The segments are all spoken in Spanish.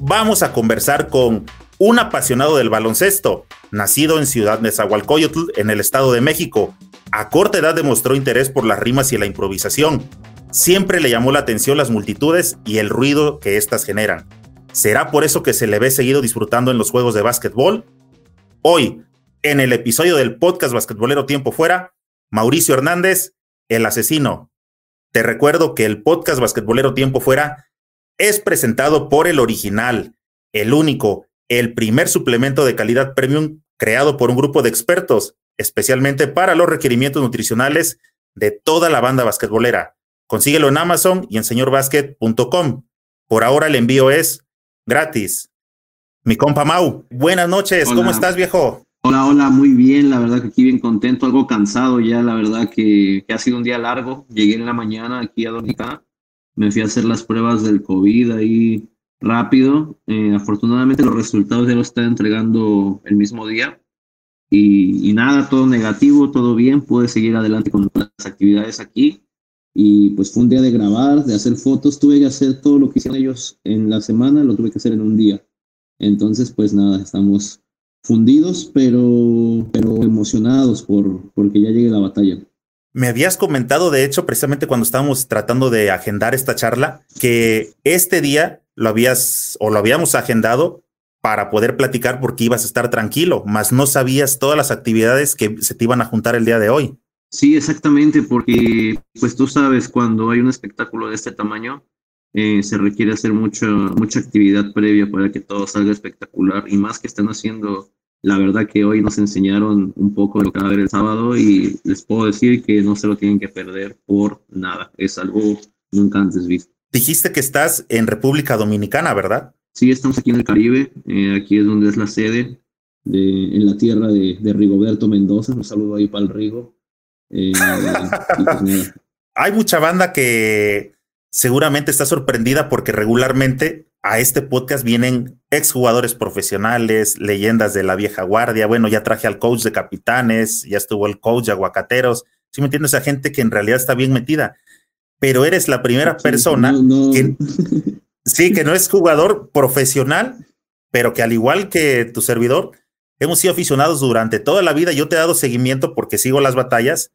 vamos a conversar con un apasionado del baloncesto, nacido en Ciudad Nezahualcóyotl, en el Estado de México. A corta edad demostró interés por las rimas y la improvisación. Siempre le llamó la atención las multitudes y el ruido que éstas generan. ¿Será por eso que se le ve seguido disfrutando en los juegos de básquetbol? Hoy, en el episodio del podcast Basquetbolero Tiempo Fuera, Mauricio Hernández, el asesino. Te recuerdo que el podcast Basquetbolero Tiempo Fuera es presentado por el original, el único, el primer suplemento de calidad premium creado por un grupo de expertos, especialmente para los requerimientos nutricionales de toda la banda basquetbolera. Consíguelo en Amazon y en señorbasket.com. Por ahora el envío es gratis. Mi compa Mau, buenas noches, ¿cómo estás viejo? Hola, hola, muy bien, la verdad que aquí bien contento, algo cansado ya, la verdad que, ha sido un día largo. Llegué en la mañana aquí a Dominicana, me fui a hacer las pruebas del COVID ahí rápido. Eh, afortunadamente los resultados ya los están entregando el mismo día. Y, nada, todo negativo, todo bien, pude seguir adelante con las actividades aquí. Y pues fue un día de grabar, de hacer fotos, tuve que hacer todo lo que hicieron ellos en la semana, lo tuve que hacer en un día. Entonces, pues nada, estamos fundidos, pero, pero emocionados por porque ya llegue la batalla. Me habías comentado, de hecho, precisamente cuando estábamos tratando de agendar esta charla, que este día lo habías o lo habíamos agendado para poder platicar porque ibas a estar tranquilo, mas no sabías todas las actividades que se te iban a juntar el día de hoy. Sí, exactamente, porque pues tú sabes, cuando hay un espectáculo de este tamaño, eh, se requiere hacer mucha, mucha actividad previa para que todo salga espectacular y más que están haciendo la verdad que hoy nos enseñaron un poco de lo que va a haber el sábado y les puedo decir que no se lo tienen que perder por nada. Es algo nunca antes visto. Dijiste que estás en República Dominicana, ¿verdad? Sí, estamos aquí en el Caribe. Eh, aquí es donde es la sede, de, en la tierra de, Rigoberto Mendoza. Un saludo ahí para el Rigo. Eh, pues Hay mucha banda que seguramente está sorprendida porque regularmente a este podcast vienen exjugadores profesionales, leyendas de la vieja guardia. Bueno, ya traje al coach de capitanes, ya estuvo el coach de aguacateros. ¿Sí me entiendes? Esa gente que en realidad está bien metida. Pero eres la primera persona que sí, que no es jugador profesional, pero que al igual que tu servidor, hemos sido aficionados durante toda la vida. Yo te he dado seguimiento porque sigo las batallas,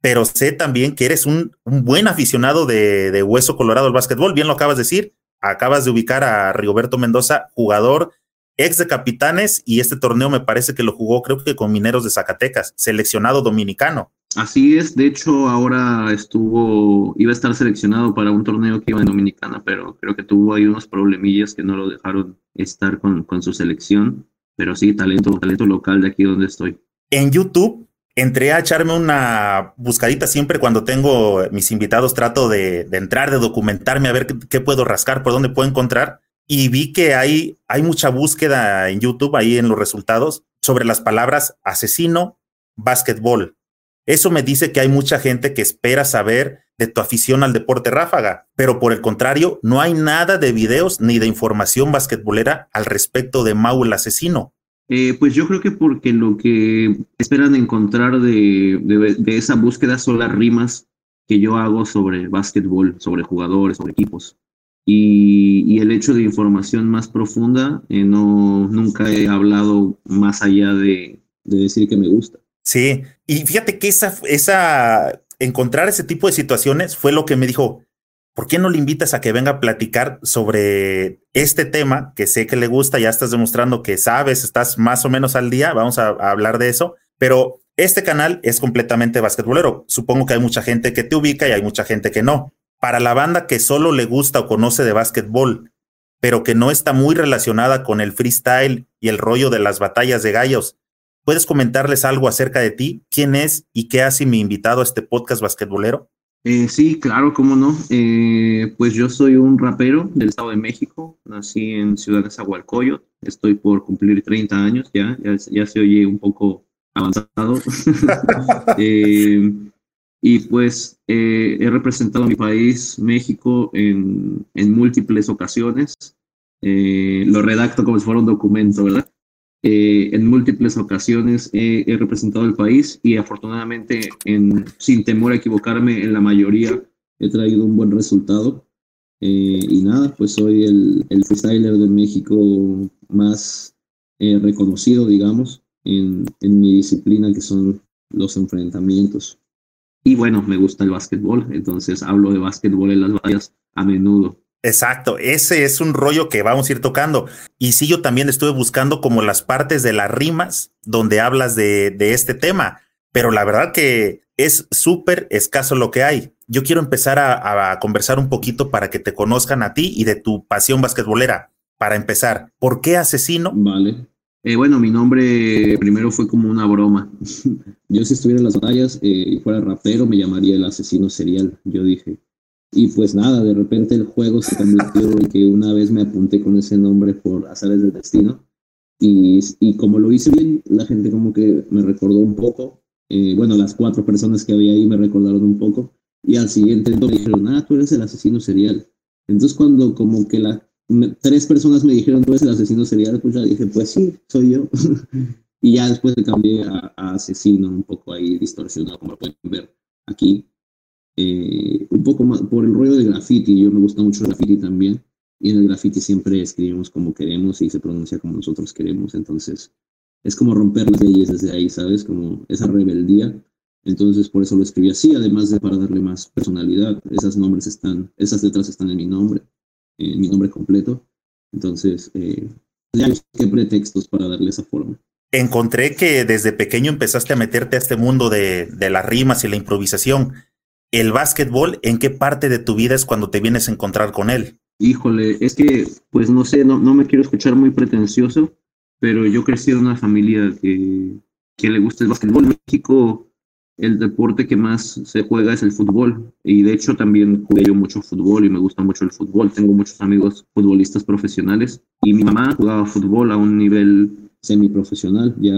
pero sé también que eres un, buen aficionado de, de hueso colorado al básquetbol. Bien lo acabas de decir acabas de ubicar a Rigoberto Mendoza, jugador ex de Capitanes, y este torneo me parece que lo jugó, creo que con Mineros de Zacatecas, seleccionado dominicano. Así es, de hecho ahora estuvo, iba a estar seleccionado para un torneo que iba en Dominicana, pero creo que tuvo ahí unos problemillas que no lo dejaron estar con, con su selección, pero sí, talento, talento local de aquí donde estoy. En YouTube entré a echarme una buscadita siempre cuando tengo mis invitados, trato de, entrar, de documentarme, a ver qué, puedo rascar, por dónde puedo encontrar. Y vi que hay, hay mucha búsqueda en YouTube, ahí en los resultados, sobre las palabras asesino, básquetbol. Eso me dice que hay mucha gente que espera saber de tu afición al deporte ráfaga, pero por el contrario, no hay nada de videos ni de información basquetbolera al respecto de Mau el asesino. Eh, pues yo creo que porque lo que esperan encontrar de, esa búsqueda son las rimas que yo hago sobre básquetbol, sobre jugadores, sobre equipos. Y, el hecho de información más profunda, eh, no, nunca he hablado más allá de, decir que me gusta. Sí, y fíjate que esa, esa, encontrar ese tipo de situaciones fue lo que me dijo, ¿por qué no le invitas a que venga a platicar sobre este tema que sé que le gusta? Ya estás demostrando que sabes, estás más o menos al día, vamos a, hablar de eso, pero este canal es completamente basquetbolero. Supongo que hay mucha gente que te ubica y hay mucha gente que no. Para la banda que solo le gusta o conoce de básquetbol, pero que no está muy relacionada con el freestyle y el rollo de las batallas de gallos, ¿puedes comentarles algo acerca de ti? ¿Quién es y qué hace mi invitado a este podcast basquetbolero? Eh, sí, claro, cómo no. Eh, pues yo soy un rapero del Estado de México, nací en Ciudad de Zahualcoyot, estoy por cumplir 30 años ya, ya, se oye un poco avanzado. Eh, y pues he representado a mi país, México, en, en múltiples ocasiones. lo redacto como si fuera un documento, ¿verdad? Eh, en múltiples ocasiones he, representado el país y afortunadamente, en, sin temor a equivocarme, en la mayoría he traído un buen resultado. Eh, y nada, pues soy el, el freestyler de México más eh, reconocido, digamos, en, en mi disciplina, que son los enfrentamientos. Y bueno, me gusta el básquetbol, entonces hablo de básquetbol en las vallas a menudo. Exacto, ese es un rollo que vamos a ir tocando. Y sí, yo también estuve buscando como las partes de las rimas donde hablas de, este tema, pero la verdad que es súper escaso lo que hay. Yo quiero empezar a, a, conversar un poquito para que te conozcan a ti y de tu pasión basquetbolera. Para empezar, ¿por qué asesino? Vale. Eh, bueno, mi nombre primero fue como una broma. yo si estuviera en las batallas eh, y fuera rapero, me llamaría el asesino serial. Yo dije, y pues nada, de repente el juego se convirtió en que una vez me apunté con ese nombre por azares del destino. Y, y como lo hice bien, la gente como que me recordó un poco. Eh, bueno, las cuatro personas que había ahí me recordaron un poco. Y al siguiente me dijeron, ah, tú eres el asesino serial. Entonces cuando como que la, tres personas me dijeron, tú eres el asesino serial, pues ya dije, pues sí, soy yo. y ya después le cambié a, a asesino, un poco ahí distorsionado, como pueden ver aquí. Eh, un poco más por el rollo de graffiti. Yo me gusta mucho el graffiti también. Y en el graffiti siempre escribimos como queremos y se pronuncia como nosotros queremos. Entonces, es como romper las leyes desde ahí, ¿sabes? Como esa rebeldía. Entonces, por eso lo escribí así, además de para darle más personalidad. Esas nombres están, esas letras están en mi nombre, en mi nombre completo. Entonces, eh, ya busqué pretextos para darle esa forma. Encontré que desde pequeño empezaste a meterte a este mundo de, de las rimas y la improvisación el básquetbol, ¿en qué parte de tu vida es cuando te vienes a encontrar con él? Híjole, es que, pues no sé, no, no me quiero escuchar muy pretencioso, pero yo crecí en una familia que, que le gusta el básquetbol. En México, el deporte que más se juega es el fútbol. Y de hecho también jugué yo mucho fútbol y me gusta mucho el fútbol. Tengo muchos amigos futbolistas profesionales. Y mi mamá jugaba fútbol a un nivel semiprofesional, ya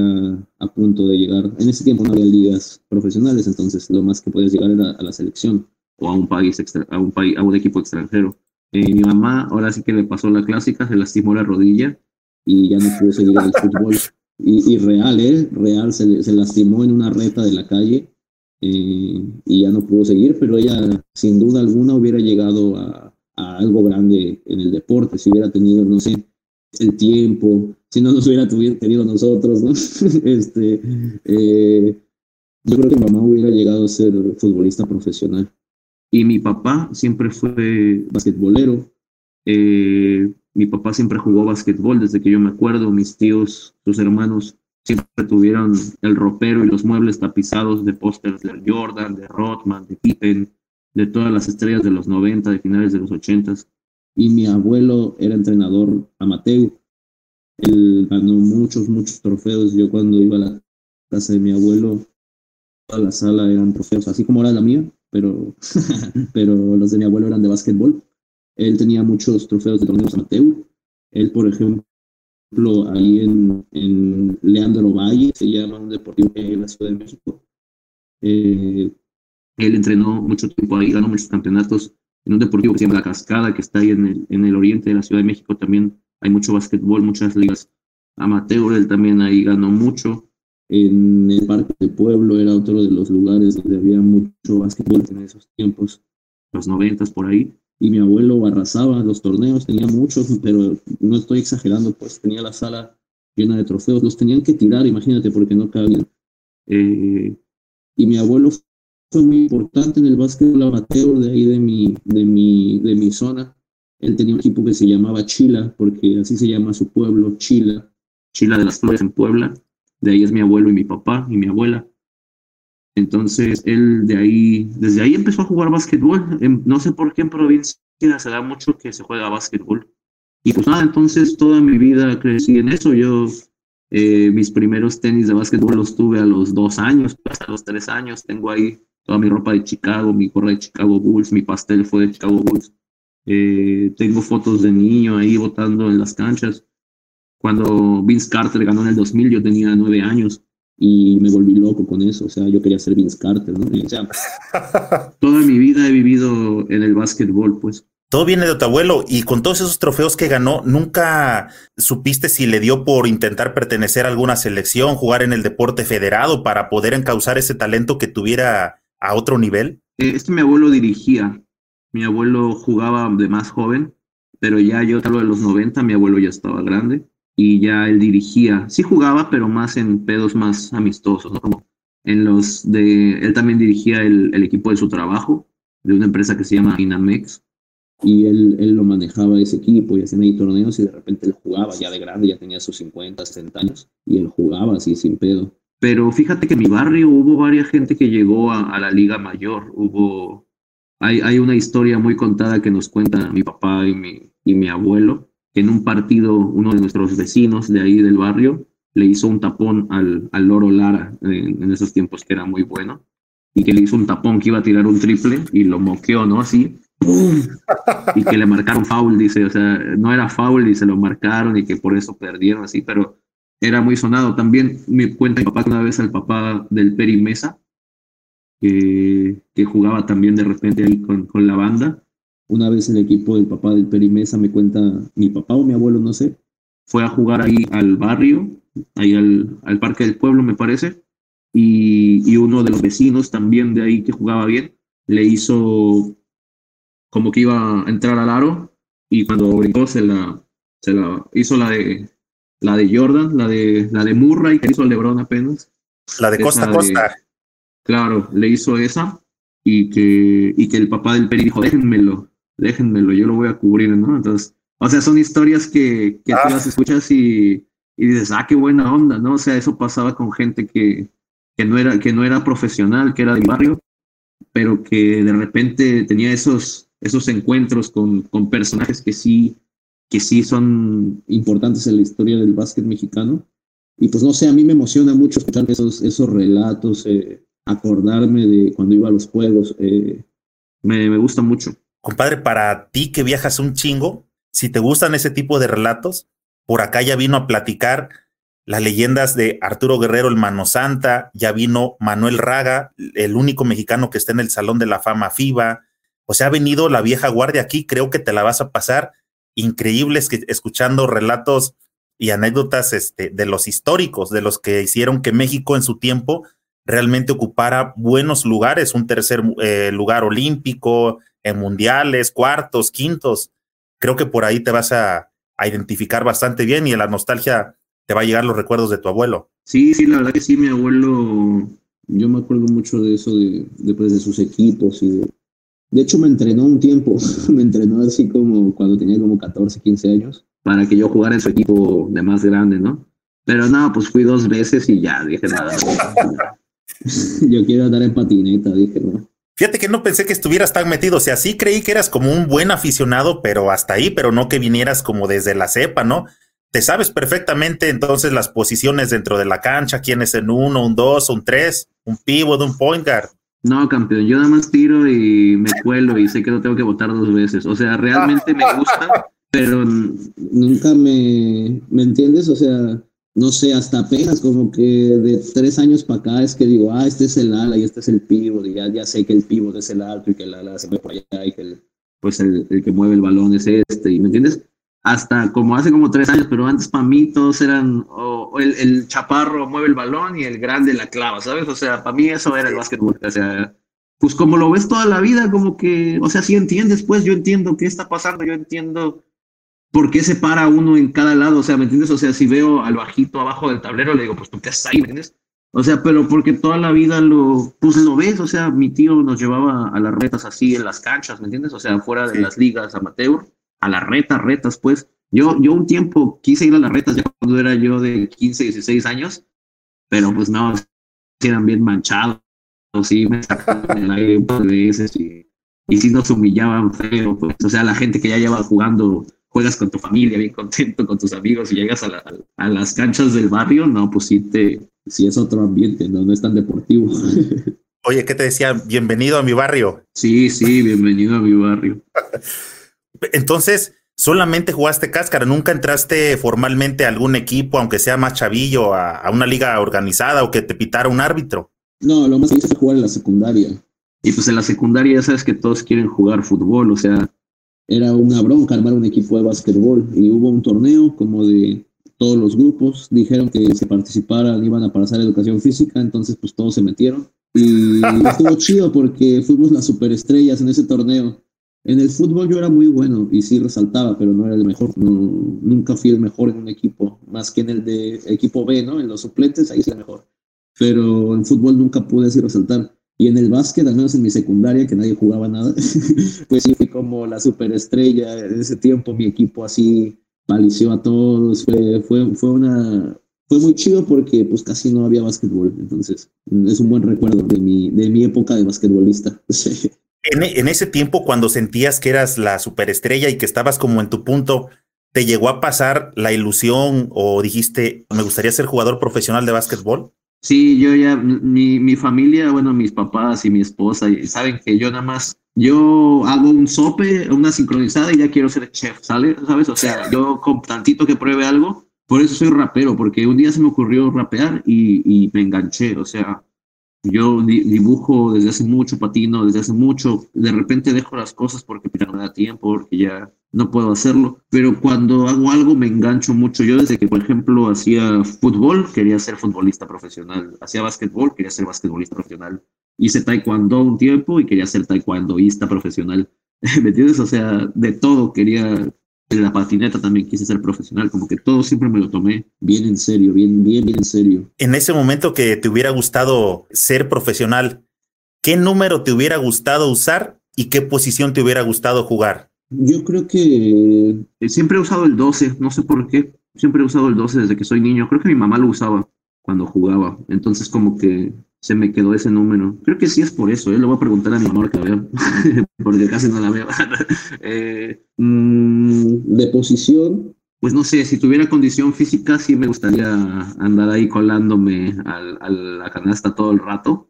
a punto de llegar. En ese tiempo no había ligas profesionales, entonces lo más que podías llegar era a la selección o a un país, extra, a un país, a un equipo extranjero. Eh, mi mamá ahora sí que le pasó la clásica, se lastimó la rodilla y ya no pudo seguir el fútbol. Y, real, ¿eh? Real, se, se, lastimó en una reta de la calle eh, y ya no pudo seguir, pero ella sin duda alguna hubiera llegado a, a algo grande en el deporte, si hubiera tenido, no sé, el tiempo, si no nos hubiera tenido nosotros, ¿no? este, eh, yo creo que mi mamá hubiera llegado a ser futbolista profesional. Y mi papá siempre fue basquetbolero. Eh, mi papá siempre jugó basquetbol desde que yo me acuerdo. Mis tíos, sus hermanos, siempre tuvieron el ropero y los muebles tapizados de pósters de Jordan, de Rodman, de Pippen, de todas las estrellas de los 90, de finales de los 80. Y mi abuelo era entrenador amateur él ganó muchos, muchos trofeos. Yo cuando iba a la casa de mi abuelo, toda la sala eran trofeos, así como era la mía, pero, pero los de mi abuelo eran de básquetbol. Él tenía muchos trofeos de torneos amateur. Él, por ejemplo, ahí en, en Leandro Valle, se llama un deportivo en la Ciudad de México. Eh, él entrenó mucho tiempo ahí, ganó muchos campeonatos en un deportivo que se llama La Cascada, que está ahí en el, en el oriente de la Ciudad de México también hay mucho básquetbol, muchas ligas amateur, él también ahí ganó mucho. En el Parque del Pueblo era otro de los lugares donde había mucho básquetbol en esos tiempos, los noventas por ahí. Y mi abuelo arrasaba los torneos, tenía muchos, pero no estoy exagerando, pues tenía la sala llena de trofeos. Los tenían que tirar, imagínate, porque no cabían. Eh, y mi abuelo fue muy importante en el básquetbol amateur de ahí de mi, de mi, de mi zona. Él tenía un equipo que se llamaba Chila, porque así se llama su pueblo, Chila, Chila de las Flores en Puebla. De ahí es mi abuelo y mi papá y mi abuela. Entonces, él de ahí, desde ahí empezó a jugar básquetbol. No sé por qué en provincia se da mucho que se juega básquetbol. Y pues nada, entonces toda mi vida crecí en eso. Yo, eh, mis primeros tenis de básquetbol los tuve a los dos años, hasta los tres años. Tengo ahí toda mi ropa de Chicago, mi gorra de Chicago Bulls, mi pastel fue de Chicago Bulls. Eh, tengo fotos de niño ahí votando en las canchas. Cuando Vince Carter ganó en el 2000, yo tenía nueve años y me volví loco con eso. O sea, yo quería ser Vince Carter, ¿no? o sea, toda mi vida he vivido en el básquetbol, pues. Todo viene de tu abuelo y con todos esos trofeos que ganó, ¿nunca supiste si le dio por intentar pertenecer a alguna selección, jugar en el deporte federado para poder encauzar ese talento que tuviera a otro nivel? Eh, es que mi abuelo dirigía, mi abuelo jugaba de más joven, pero ya yo tal de los 90, mi abuelo ya estaba grande y ya él dirigía. Sí jugaba, pero más en pedos más amistosos, ¿no? Como en los de, él también dirigía el, el equipo de su trabajo, de una empresa que se llama Inamex, y él, él lo manejaba ese equipo y hacían ahí torneos y de repente él jugaba ya de grande, ya tenía sus 50, 60 años, y él jugaba así sin pedo. Pero fíjate que en mi barrio hubo varias gente que llegó a, a la liga mayor, hubo, hay, hay una historia muy contada que nos cuenta mi papá y mi, y mi abuelo, que en un partido uno de nuestros vecinos de ahí del barrio le hizo un tapón al, al Loro Lara en, esos tiempos que era muy bueno y que le hizo un tapón que iba a tirar un triple y lo moqueó, ¿no? Así, y que le marcaron foul, dice, o sea, no era foul y se lo marcaron y que por eso perdieron así, pero era muy sonado. También me cuenta mi papá una vez al papá del Peri Mesa, que, que jugaba también de repente ahí con, con la banda, una vez el equipo del papá del Perimesa me cuenta, mi papá o mi abuelo, no sé, fue a jugar ahí al barrio, ahí al, al parque del pueblo, me parece, y, y, uno de los vecinos también de ahí que jugaba bien, le hizo como que iba a entrar al aro, y cuando brincó se la, se la hizo la de la de Jordan, la de la de Murray que hizo LeBron apenas. La de costa a costa. claro, le hizo esa y que, y que el papá del Peri dijo, déjenmelo, déjenmelo, yo lo voy a cubrir, ¿no? Entonces, o sea, son historias que, que tú ah. las escuchas y, y, dices, ah, qué buena onda, ¿no? O sea, eso pasaba con gente que, que, no, era, que no era profesional, que era del barrio, pero que de repente tenía esos, esos encuentros con, con personajes que sí, que sí son importantes en la historia del básquet mexicano. Y pues no sé, a mí me emociona mucho escuchar esos, esos relatos, eh, acordarme de cuando iba a los juegos. Eh, me, me gusta mucho. Compadre, para ti que viajas un chingo, si te gustan ese tipo de relatos, por acá ya vino a platicar las leyendas de Arturo Guerrero, el Mano Santa, ya vino Manuel Raga, el único mexicano que está en el Salón de la Fama FIBA. O sea, ha venido la vieja guardia aquí, creo que te la vas a pasar increíbles que, escuchando relatos y anécdotas este, de los históricos, de los que hicieron que México en su tiempo realmente ocupara buenos lugares, un tercer eh, lugar olímpico, en mundiales, cuartos, quintos. Creo que por ahí te vas a, identificar bastante bien y en la nostalgia te va a llegar los recuerdos de tu abuelo. Sí, sí, la verdad que sí, mi abuelo, yo me acuerdo mucho de eso, de, de, pues, de sus equipos y de, de hecho me entrenó un tiempo, me entrenó así como cuando tenía como 14, 15 años, para que yo jugara en su equipo de más grande, ¿no? Pero no, pues fui dos veces y ya, dije nada. yo quiero andar en patineta, dije, no. Fíjate que no pensé que estuvieras tan metido, o sea, sí creí que eras como un buen aficionado, pero hasta ahí, pero no que vinieras como desde la cepa, ¿no? Te sabes perfectamente entonces las posiciones dentro de la cancha, quién es en uno, un dos, un tres, un pivot, un point guard. No, campeón, yo nada más tiro y me cuelo y sé que no tengo que votar dos veces. O sea, realmente me gusta, pero nunca me, ¿me entiendes? O sea, no sé, hasta apenas como que de tres años para acá es que digo, ah, este es el ala y este es el pívot, y ya, ya sé que el pívot es el alto y que el ala se mueve por allá y que el, pues el, el, que mueve el balón es este, ¿y me entiendes? Hasta como hace como tres años, pero antes para mí todos eran, o, el, el, chaparro mueve el balón y el grande la clava, ¿sabes? O sea, para mí eso era el básquetbol, o sea, pues como lo ves toda la vida, como que, o sea, si entiendes, pues yo entiendo qué está pasando, yo entiendo ¿por qué se para uno en cada lado? O sea, ¿me entiendes? O sea, si veo al bajito abajo del tablero, le digo, pues tú qué haces ahí, ¿me entiendes? O sea, pero porque toda la vida lo, pues lo ves, o sea, mi tío nos llevaba a las retas así en las canchas, ¿me entiendes? O sea, fuera de las ligas amateur, a las retas, retas, pues. Yo, yo un tiempo quise ir a las retas ya cuando era yo de 15, 16 años, pero pues no, eran bien manchados, sí, me sacaban el aire un par de veces y, y sí nos humillaban feo, pues, o sea, la gente que ya lleva jugando juegas con tu familia, bien contento con tus amigos y llegas a, a, las canchas del barrio, no, pues sí, te, sí es otro ambiente, no, no es tan deportivo. Oye, ¿qué te decía? Bienvenido a mi barrio. Sí, sí, bienvenido a mi barrio. Entonces, solamente jugaste cáscara, nunca entraste formalmente a algún equipo, aunque sea más chavillo, a, una liga organizada o que te pitara un árbitro. No, lo más que hice fue jugar en la secundaria. Y pues en la secundaria ya sabes que todos quieren jugar fútbol, o sea, era una bronca armar un equipo de básquetbol y hubo un torneo como de todos los grupos, dijeron que si participaran iban a pasar educación física, entonces pues todos se metieron y estuvo chido porque fuimos las superestrellas en ese torneo. En el fútbol yo era muy bueno y sí resaltaba, pero no era el mejor. nunca fui el mejor en un equipo, más que en el de equipo B, ¿no? En los suplentes, ahí sí el mejor. Pero en fútbol nunca pude así resaltar. Y en el básquet, al menos en mi secundaria, que nadie jugaba nada, pues sí fui como la superestrella. En ese tiempo mi equipo así palició a todos. Fue, fue, fue una, fue muy chido porque pues casi no había básquetbol, entonces es un buen recuerdo de mi, de mi época de basquetbolista. En, ese tiempo, cuando sentías que eras la superestrella y que estabas como en tu punto, ¿te llegó a pasar la ilusión o dijiste, me gustaría ser jugador profesional de básquetbol? Sí, yo ya, mi, mi familia, bueno, mis papás y mi esposa, saben que yo nada más, yo hago un sope, una sincronizada y ya quiero ser chef, ¿sale? ¿Sabes? O sea, yo con tantito que pruebe algo, por eso soy rapero, porque un día se me ocurrió rapear y, y me enganché, o sea, yo dibujo desde hace mucho, patino desde hace mucho. De repente dejo las cosas porque no me da tiempo, porque ya no puedo hacerlo. Pero cuando hago algo me engancho mucho. Yo desde que, por ejemplo, hacía fútbol, quería ser futbolista profesional. Hacía básquetbol, quería ser basquetbolista profesional. Hice taekwondo un tiempo y quería ser taekwondoísta profesional. ¿Me entiendes? O sea, de todo quería en la patineta también quise ser profesional, como que todo siempre me lo tomé bien en serio, bien, bien, bien en serio. En ese momento que te hubiera gustado ser profesional, ¿qué número te hubiera gustado usar y qué posición te hubiera gustado jugar? Yo creo que siempre he usado el 12, no sé por qué, siempre he usado el 12 desde que soy niño, creo que mi mamá lo usaba cuando jugaba, entonces como que se me quedó ese número. Creo que sí es por eso, ¿eh? le voy a preguntar a mi mamá que porque casi no la veo. eh, mm, de posición, pues no sé, si tuviera condición física, sí me gustaría andar ahí colándome a la canasta todo el rato,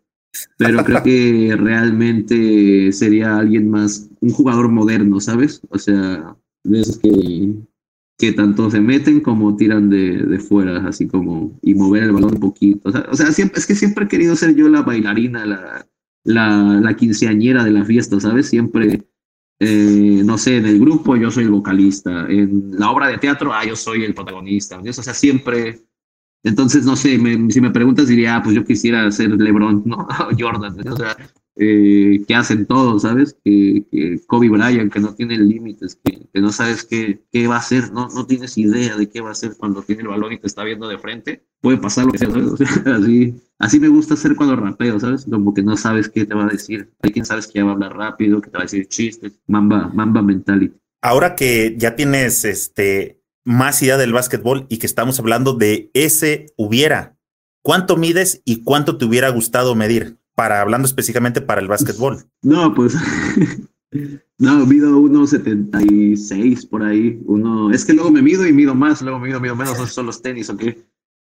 pero creo que realmente sería alguien más, un jugador moderno, ¿sabes? O sea, de esos que que tanto se meten como tiran de, de, fuera, así como, y mover el balón un poquito. O sea, siempre, es que siempre he querido ser yo la bailarina, la, la, la quinceañera de la fiesta, ¿sabes? Siempre, eh, no sé, en el grupo yo soy el vocalista, en la obra de teatro, ah, yo soy el protagonista, O sea, siempre... Entonces, no sé, si me preguntas diría, ah, pues yo quisiera ser LeBron, ¿no? Jordan, o sea, eh, que hacen todos, ¿sabes? Que, Kobe Bryant, que no tiene límites, que, no sabes qué, qué, va a hacer, no, no tienes idea de qué va a hacer cuando tiene el balón y te está viendo de frente. Puede pasar lo que sea, así, así me gusta hacer cuando rapeo, ¿sabes? Como que no sabes qué te va a decir. Hay quien sabes que ya va a hablar rápido, que te va a decir chistes, mamba, mamba mentality. Ahora que ya tienes este más idea del básquetbol y que estamos hablando de ese hubiera, ¿cuánto mides y cuánto te hubiera gustado medir? Para hablando específicamente para el básquetbol. No, pues no, mido 1.76 por ahí. Uno, es que luego me mido y mido más, luego mido, mido menos, esos son los tenis, ¿ok?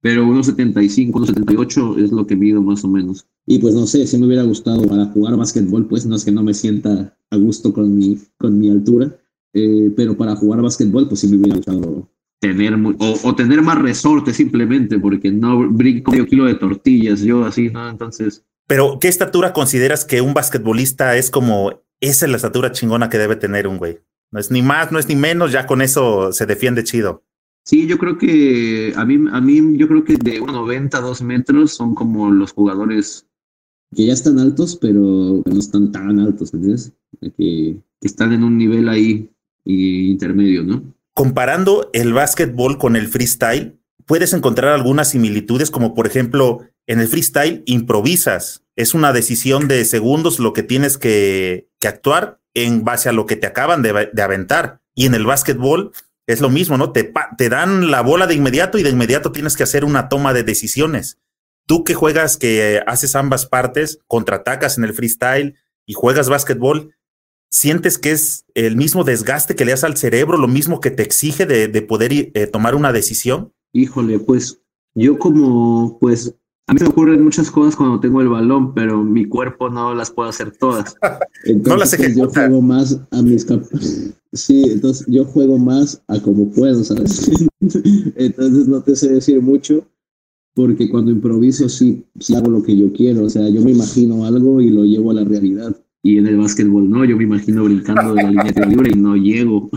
Pero 1.75, 1.78 es lo que mido más o menos. Y pues no sé, si me hubiera gustado para jugar básquetbol, pues no es que no me sienta a gusto con mi, con mi altura, eh, pero para jugar básquetbol, pues sí me hubiera gustado tener o, o, tener más resorte simplemente, porque no brinco medio kilo de tortillas, yo así, ¿no? Entonces, pero, ¿qué estatura consideras que un basquetbolista es como, esa es la estatura chingona que debe tener un güey? No es ni más, no es ni menos, ya con eso se defiende chido. Sí, yo creo que a mí, a mí yo creo que de 1,90 a 2 metros son como los jugadores que ya están altos, pero no están tan altos, ¿entiendes? Que, que están en un nivel ahí intermedio, ¿no? Comparando el básquetbol con el freestyle, puedes encontrar algunas similitudes, como por ejemplo, en el freestyle improvisas. Es una decisión de segundos lo que tienes que, actuar en base a lo que te acaban de, aventar. Y en el básquetbol es lo mismo, ¿no? Te, te dan la bola de inmediato y de inmediato tienes que hacer una toma de decisiones. Tú que juegas, que haces ambas partes, contraatacas en el freestyle y juegas básquetbol, ¿sientes que es el mismo desgaste que le das al cerebro, lo mismo que te exige de, poder eh, tomar una decisión? Híjole, pues yo como, pues A mí me ocurren muchas cosas cuando tengo el balón, pero mi cuerpo no las puede hacer todas. no las ejecuta. Yo juego más a mis Sí, entonces yo juego más a como puedo, ¿sabes? entonces no te sé decir mucho, porque cuando improviso sí, sí hago lo que yo quiero. O sea, yo me imagino algo y lo llevo a la realidad. Y en el básquetbol no, yo me imagino brincando de la línea de libre y no llego.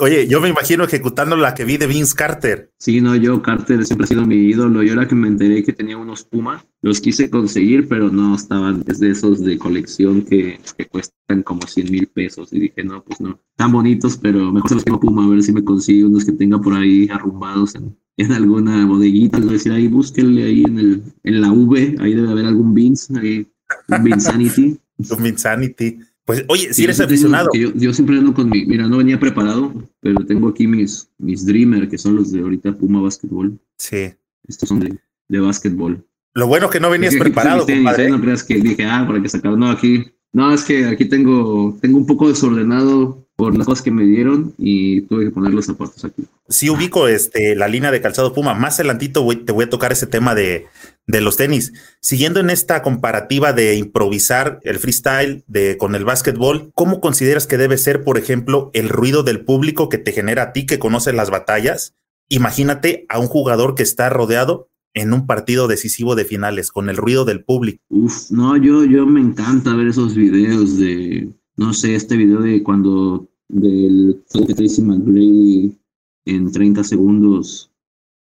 Oye, yo me imagino ejecutando la que vi de Vince Carter. Sí, no, yo, Carter siempre ha sido mi ídolo. Yo era que me enteré que tenía unos Puma, los quise conseguir, pero no estaban, es de esos de colección que, que cuestan como 100 mil pesos. Y dije, no, pues no, tan bonitos, pero mejor se los tengo Puma, a ver si me consigo unos que tenga por ahí arrumbados en, en alguna bodeguita. Les decir, ahí búsquenle ahí en, el, en la V, ahí debe haber algún Vince, ahí, un Vinsanity. un Vinsanity. Pues, oye, si eres aficionado. Yo, siempre ando con mi. Mira, no venía preparado, pero tengo aquí mis, mis Dreamer, que son los de ahorita Puma Basketball. Sí. Estos son de, de básquetbol. Lo bueno que no venías preparado. ¿eh? No creas que dije, ah, para que sacar. No, aquí. No, es que aquí tengo, tengo un poco desordenado por las cosas que me dieron y tuve que poner los zapatos aquí. Sí ubico este, la línea de calzado Puma. Más adelantito te voy a tocar ese tema de, de, los tenis. Siguiendo en esta comparativa de improvisar el freestyle de, con el básquetbol, ¿cómo consideras que debe ser, por ejemplo, el ruido del público que te genera a ti que conoces las batallas? Imagínate a un jugador que está rodeado en un partido decisivo de finales con el ruido del público. Uf, no, yo, yo me encanta ver esos videos de no sé, este video de cuando del Tracy McGrady en 30 segundos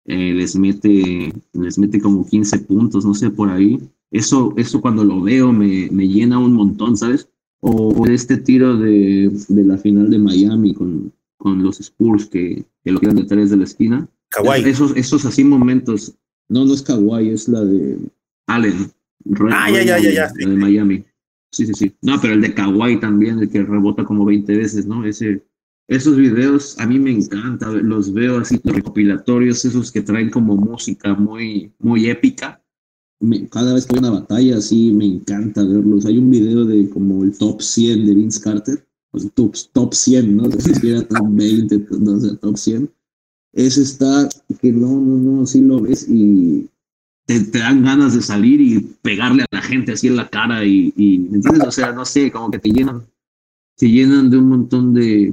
eh, les mete les mete como 15 puntos, no sé, por ahí. Eso, eso cuando lo veo me, me llena un montón, ¿sabes? O, este tiro de, de, la final de Miami con, con los Spurs que, que lo quedan detrás de la esquina. Kawhi. Esos, esos así momentos. No, no es Kawhi, es la de Allen. ah, ya, ya, ya, ya. La de Miami. Sí, sí, sí. No, pero el de Kawaii también, el que rebota como 20 veces, ¿no? Ese, esos videos a mí me encanta, los veo así recopilatorios, esos que traen como música muy, muy épica. cada vez que hay una batalla así me encanta verlos. Hay un video de como el top 100 de Vince Carter, pues top, top 100, ¿no? Si era top 20, no sé, top 100. Ese está que no, no, no, sí lo ves y te, dan ganas de salir y pegarle a la gente así en la cara y, ¿me entiendes? O sea, no sé, como que te llenan, te llenan de un montón de,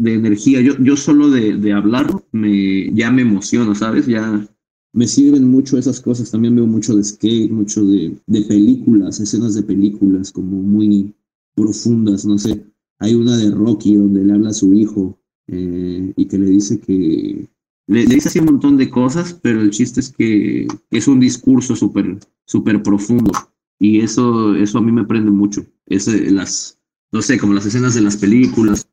de energía. Yo, yo solo de, de hablar me, ya me emociono, ¿sabes? Ya me sirven mucho esas cosas. También veo mucho de skate, mucho de, de películas, escenas de películas como muy profundas, no sé. Hay una de Rocky donde le habla a su hijo eh, y que le dice que, le, dice así un montón de cosas, pero el chiste es que es un discurso súper súper profundo y eso, eso a mí me prende mucho. Es, las, no sé, como las escenas de las películas,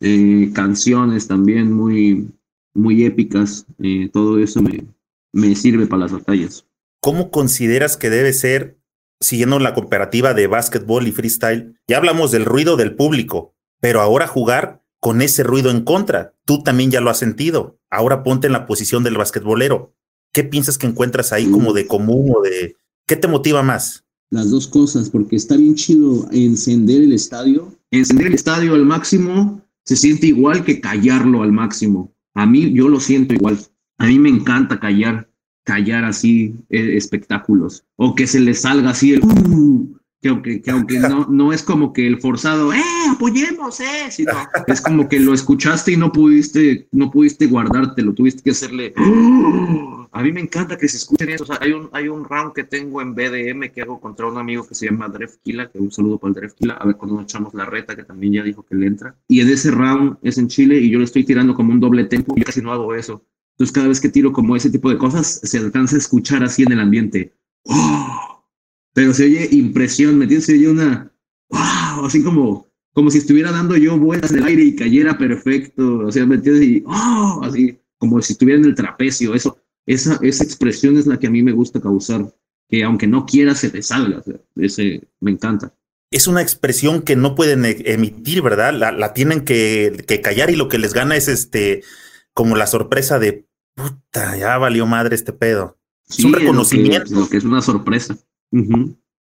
eh, canciones también muy, muy épicas, eh, todo eso me, me sirve para las batallas. ¿Cómo consideras que debe ser, siguiendo la cooperativa de básquetbol y freestyle? Ya hablamos del ruido del público, pero ahora jugar con ese ruido en contra. Tú también ya lo has sentido. Ahora ponte en la posición del basquetbolero. ¿Qué piensas que encuentras ahí como de común o de qué te motiva más? Las dos cosas, porque está bien chido encender el estadio. Encender el estadio al máximo se siente igual que callarlo al máximo. A mí yo lo siento igual. A mí me encanta callar, callar así eh, espectáculos. O que se le salga así el... Uh, que aunque, que aunque no, no es como que el forzado, ¡eh, apoyemos, eh! Sino es como que lo escuchaste y no pudiste, no pudiste guardártelo, tuviste que hacerle. A mí me encanta que se escuchen eso. O sea, hay un, hay un round que tengo en BDM que hago contra un amigo que se llama Drefkila, que un saludo para el Drefkila, a ver cuando nos echamos la reta, que también ya dijo que le entra. Y en ese round es en Chile y yo le estoy tirando como un doble tempo y casi no hago eso. Entonces, cada vez que tiro como ese tipo de cosas, se alcanza a escuchar así en el ambiente. ¡Oh! Pero se oye impresión, ¿me entiendes? Se oye una, wow, así como, como si estuviera dando yo vueltas en el aire y cayera perfecto, o sea, ¿me entiendes? Y, oh, así, como si estuviera en el trapecio, eso, esa, esa expresión es la que a mí me gusta causar, que aunque no quiera se te salga, ese, me encanta. Es una expresión que no pueden e, emitir, ¿verdad? La, la tienen que, que callar y lo que les gana es este, como la sorpresa de, puta, ya valió madre este pedo. es un reconocimiento. lo que es una sorpresa.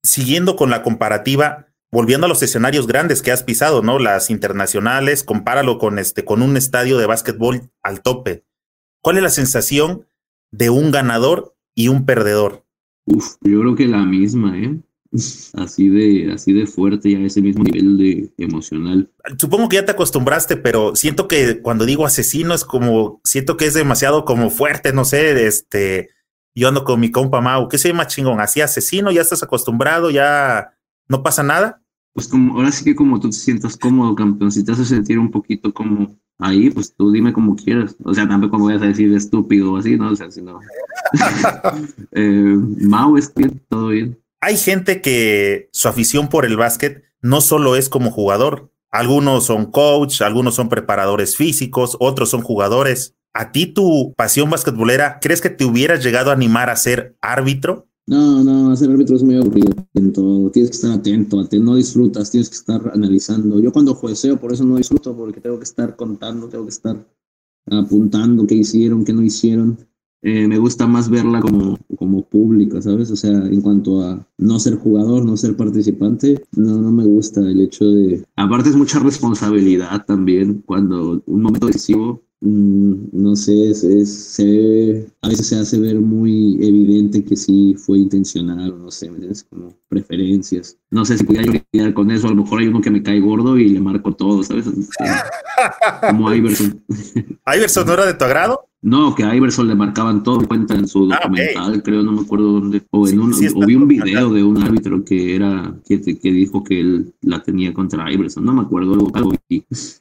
Siguiendo con la comparativa, volviendo a los escenarios grandes que has pisado, ¿no? Las internacionales, compáralo con este, con un estadio de básquetbol al tope. ¿Cuál es la sensación de un ganador y un perdedor? Uf, yo creo que la misma, ¿eh? Así de, así de fuerte ya ese mismo nivel de emocional. Supongo que ya te acostumbraste, pero siento que cuando digo asesino es como, siento que es demasiado como fuerte, no sé, este, yo ando con mi compa Mau, ¿qué se llama chingón? Así asesino, ya estás acostumbrado, ya no pasa nada. Pues como, ahora sí que como tú te sientas cómodo, campeón, si te hace sentir un poquito como ahí, pues tú dime como quieras. O sea, tampoco voy a decir estúpido o así, ¿no? O sea, si no. eh, Mau es bien, todo bien. Hay gente que su afición por el básquet no solo es como jugador. Algunos son coach, algunos son preparadores físicos, otros son jugadores. ¿A ti tu pasión basquetbolera, crees que te hubieras llegado a animar a ser árbitro? No, no, ser árbitro es muy aburrido. Tienes que estar atento, atento, no disfrutas, tienes que estar analizando. Yo cuando jueceo, por eso no disfruto, porque tengo que estar contando, tengo que estar apuntando qué hicieron, qué no hicieron. Eh, me gusta más verla como, como pública, ¿sabes? O sea, en cuanto a no ser jugador, no ser participante, no, no me gusta el hecho de... Aparte es mucha responsabilidad también cuando un momento decisivo no sé, es, se, a veces se hace ver muy evidente que sí fue intencional, no sé, como preferencias. No sé si podía lidiar con eso, a lo mejor hay uno que me cae gordo y le marco todo, ¿sabes? Como Iverson. ¿Iverson no era de tu agrado? No, que a Iverson le marcaban todo, cuenta en su ah, documental, creo, no me acuerdo dónde, o, en un, vi un video de un árbitro que era, que, que, dijo que él la tenía contra Iverson, no me acuerdo algo,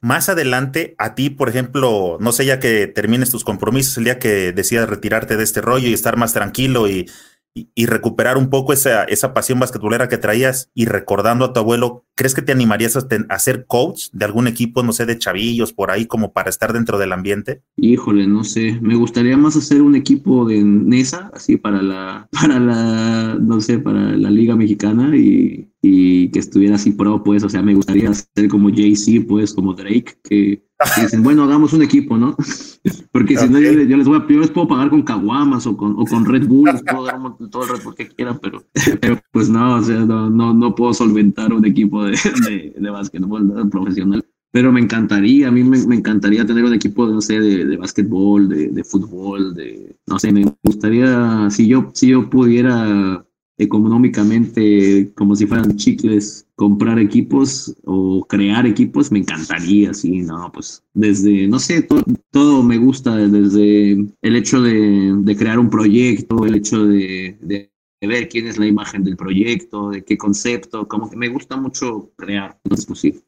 Más adelante, a ti, por ejemplo, no sé, ya que termines tus compromisos, el día que decidas retirarte de este rollo y estar más tranquilo y y, recuperar un poco esa, esa pasión basquetbolera que traías y recordando a tu abuelo, ¿crees que te animarías a, ser coach de algún equipo, no sé, de chavillos por ahí, como para estar dentro del ambiente? Híjole, no sé, me gustaría más hacer un equipo de NESA, así para la, para la, no sé, para la Liga Mexicana y, y que estuviera así pro, pues, o sea, me gustaría ser como Jay-Z, pues, como Drake, que dicen, bueno, hagamos un equipo, ¿no? Porque si no, yo, les voy a, yo les puedo pagar con caguamas o con, o con Red Bull, les puedo dar todo el Red Bull que quieran, pero, pero pues no, o sea, no, no, no puedo solventar un equipo de, básquetbol profesional. Pero me encantaría, a mí me, me encantaría tener un equipo, no sé, de, de básquetbol, de, de fútbol, de, no sé, me gustaría, si yo, si yo pudiera económicamente como si fueran chicles comprar equipos o crear equipos me encantaría sí no pues desde no sé todo, me gusta desde el hecho de, crear un proyecto el hecho de, ver quién es la imagen del proyecto de qué concepto como que me gusta mucho crear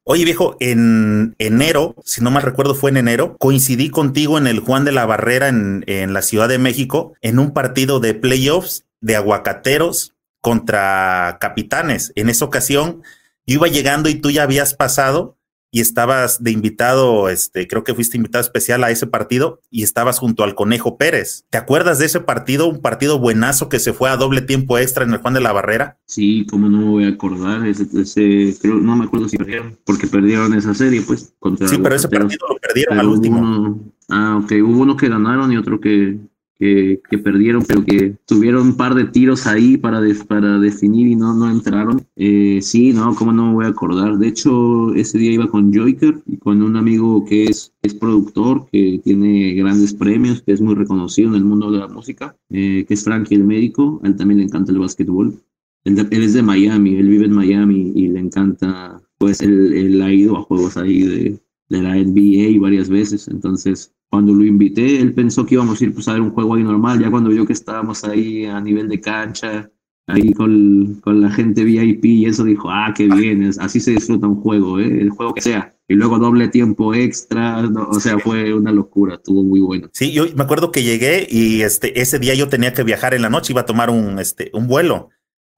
oye viejo en enero si no mal recuerdo fue en enero coincidí contigo en el Juan de la Barrera en, en la Ciudad de México en un partido de playoffs de aguacateros contra capitanes. En esa ocasión yo iba llegando y tú ya habías pasado y estabas de invitado, este, creo que fuiste invitado especial a ese partido y estabas junto al Conejo Pérez. ¿Te acuerdas de ese partido? Un partido buenazo que se fue a doble tiempo extra en el Juan de la Barrera. Sí, como no me voy a acordar, ese, creo, no me acuerdo si perdieron, porque perdieron esa serie, pues. Contra sí, pero ese partido lo perdieron al último. ah, ok, hubo uno que ganaron y otro que, que, perdieron, pero que tuvieron un par de tiros ahí para, para definir y no, no entraron. Eh, sí, no, cómo no me voy a acordar. De hecho, ese día iba con Joyker y con un amigo que es, es productor, que tiene grandes premios, que es muy reconocido en el mundo de la música, eh, que es Frankie el médico. A él también le encanta el básquetbol. Él, es de Miami, él vive en Miami y le encanta, pues él, él ha ido a juegos ahí de, de la NBA varias veces, entonces cuando lo invité, él pensó que íbamos a ir pues, a ver un juego ahí normal. Ya cuando vio que estábamos ahí a nivel de cancha, ahí con, con la gente VIP y eso, dijo, ah, qué bien, así se disfruta un juego, ¿eh? el juego que sea. Y luego doble tiempo extra, o sea, fue una locura, estuvo muy bueno. Sí, yo me acuerdo que llegué y este, ese día yo tenía que viajar en la noche, iba a tomar un, este, un vuelo.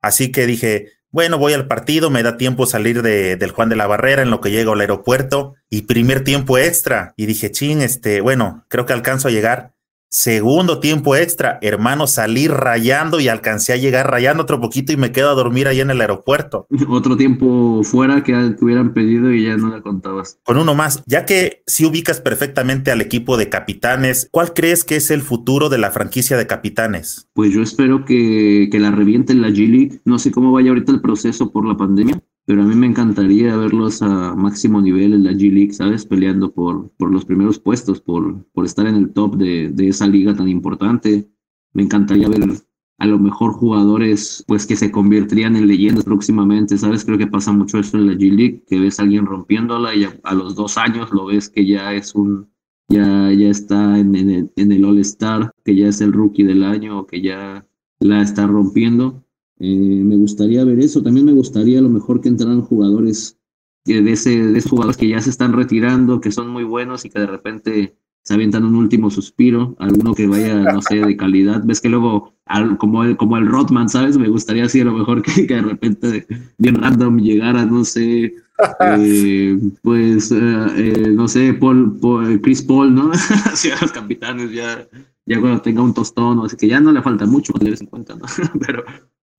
Así que dije, bueno, voy al partido, me da tiempo salir de, del Juan de la Barrera en lo que llego al aeropuerto y primer tiempo extra. Y dije, ching, este, bueno, creo que alcanzo a llegar. Segundo tiempo extra, hermano, salí rayando y alcancé a llegar rayando otro poquito y me quedo a dormir ahí en el aeropuerto. Otro tiempo fuera que te hubieran pedido y ya no la contabas. Con uno más, ya que si ubicas perfectamente al equipo de capitanes, ¿cuál crees que es el futuro de la franquicia de capitanes? Pues yo espero que, que la revienten la G-League. No sé cómo vaya ahorita el proceso por la pandemia, pero a mí me encantaría verlos a máximo nivel en la G League, ¿sabes? Peleando por, por los primeros puestos, por, por estar en el top de, de esa liga tan importante. Me encantaría ver a lo mejor jugadores pues que se convertirían en leyendas próximamente, ¿sabes? Creo que pasa mucho esto en la G League, que ves a alguien rompiéndola y a, los dos años lo ves que ya es un, ya, ya está en, el, en el All Star, que ya es el rookie del año, que ya la está rompiendo. Eh, me gustaría ver eso. También me gustaría a lo mejor que entraran jugadores que de, ese, de esos jugadores que ya se están retirando, que son muy buenos y que de repente se avientan un último suspiro, alguno que vaya, no sé, de calidad. Ves que luego, como, el, como el Rodman, ¿sabes? Me gustaría así a lo mejor que, de repente, bien random, llegara, no sé, eh, pues, eh, eh, no sé, Paul, Chris Paul, ¿no? Hacia los capitanes ya, ya cuando tenga un tostón, así que ya no le falta mucho, de vez en ¿no? Pero,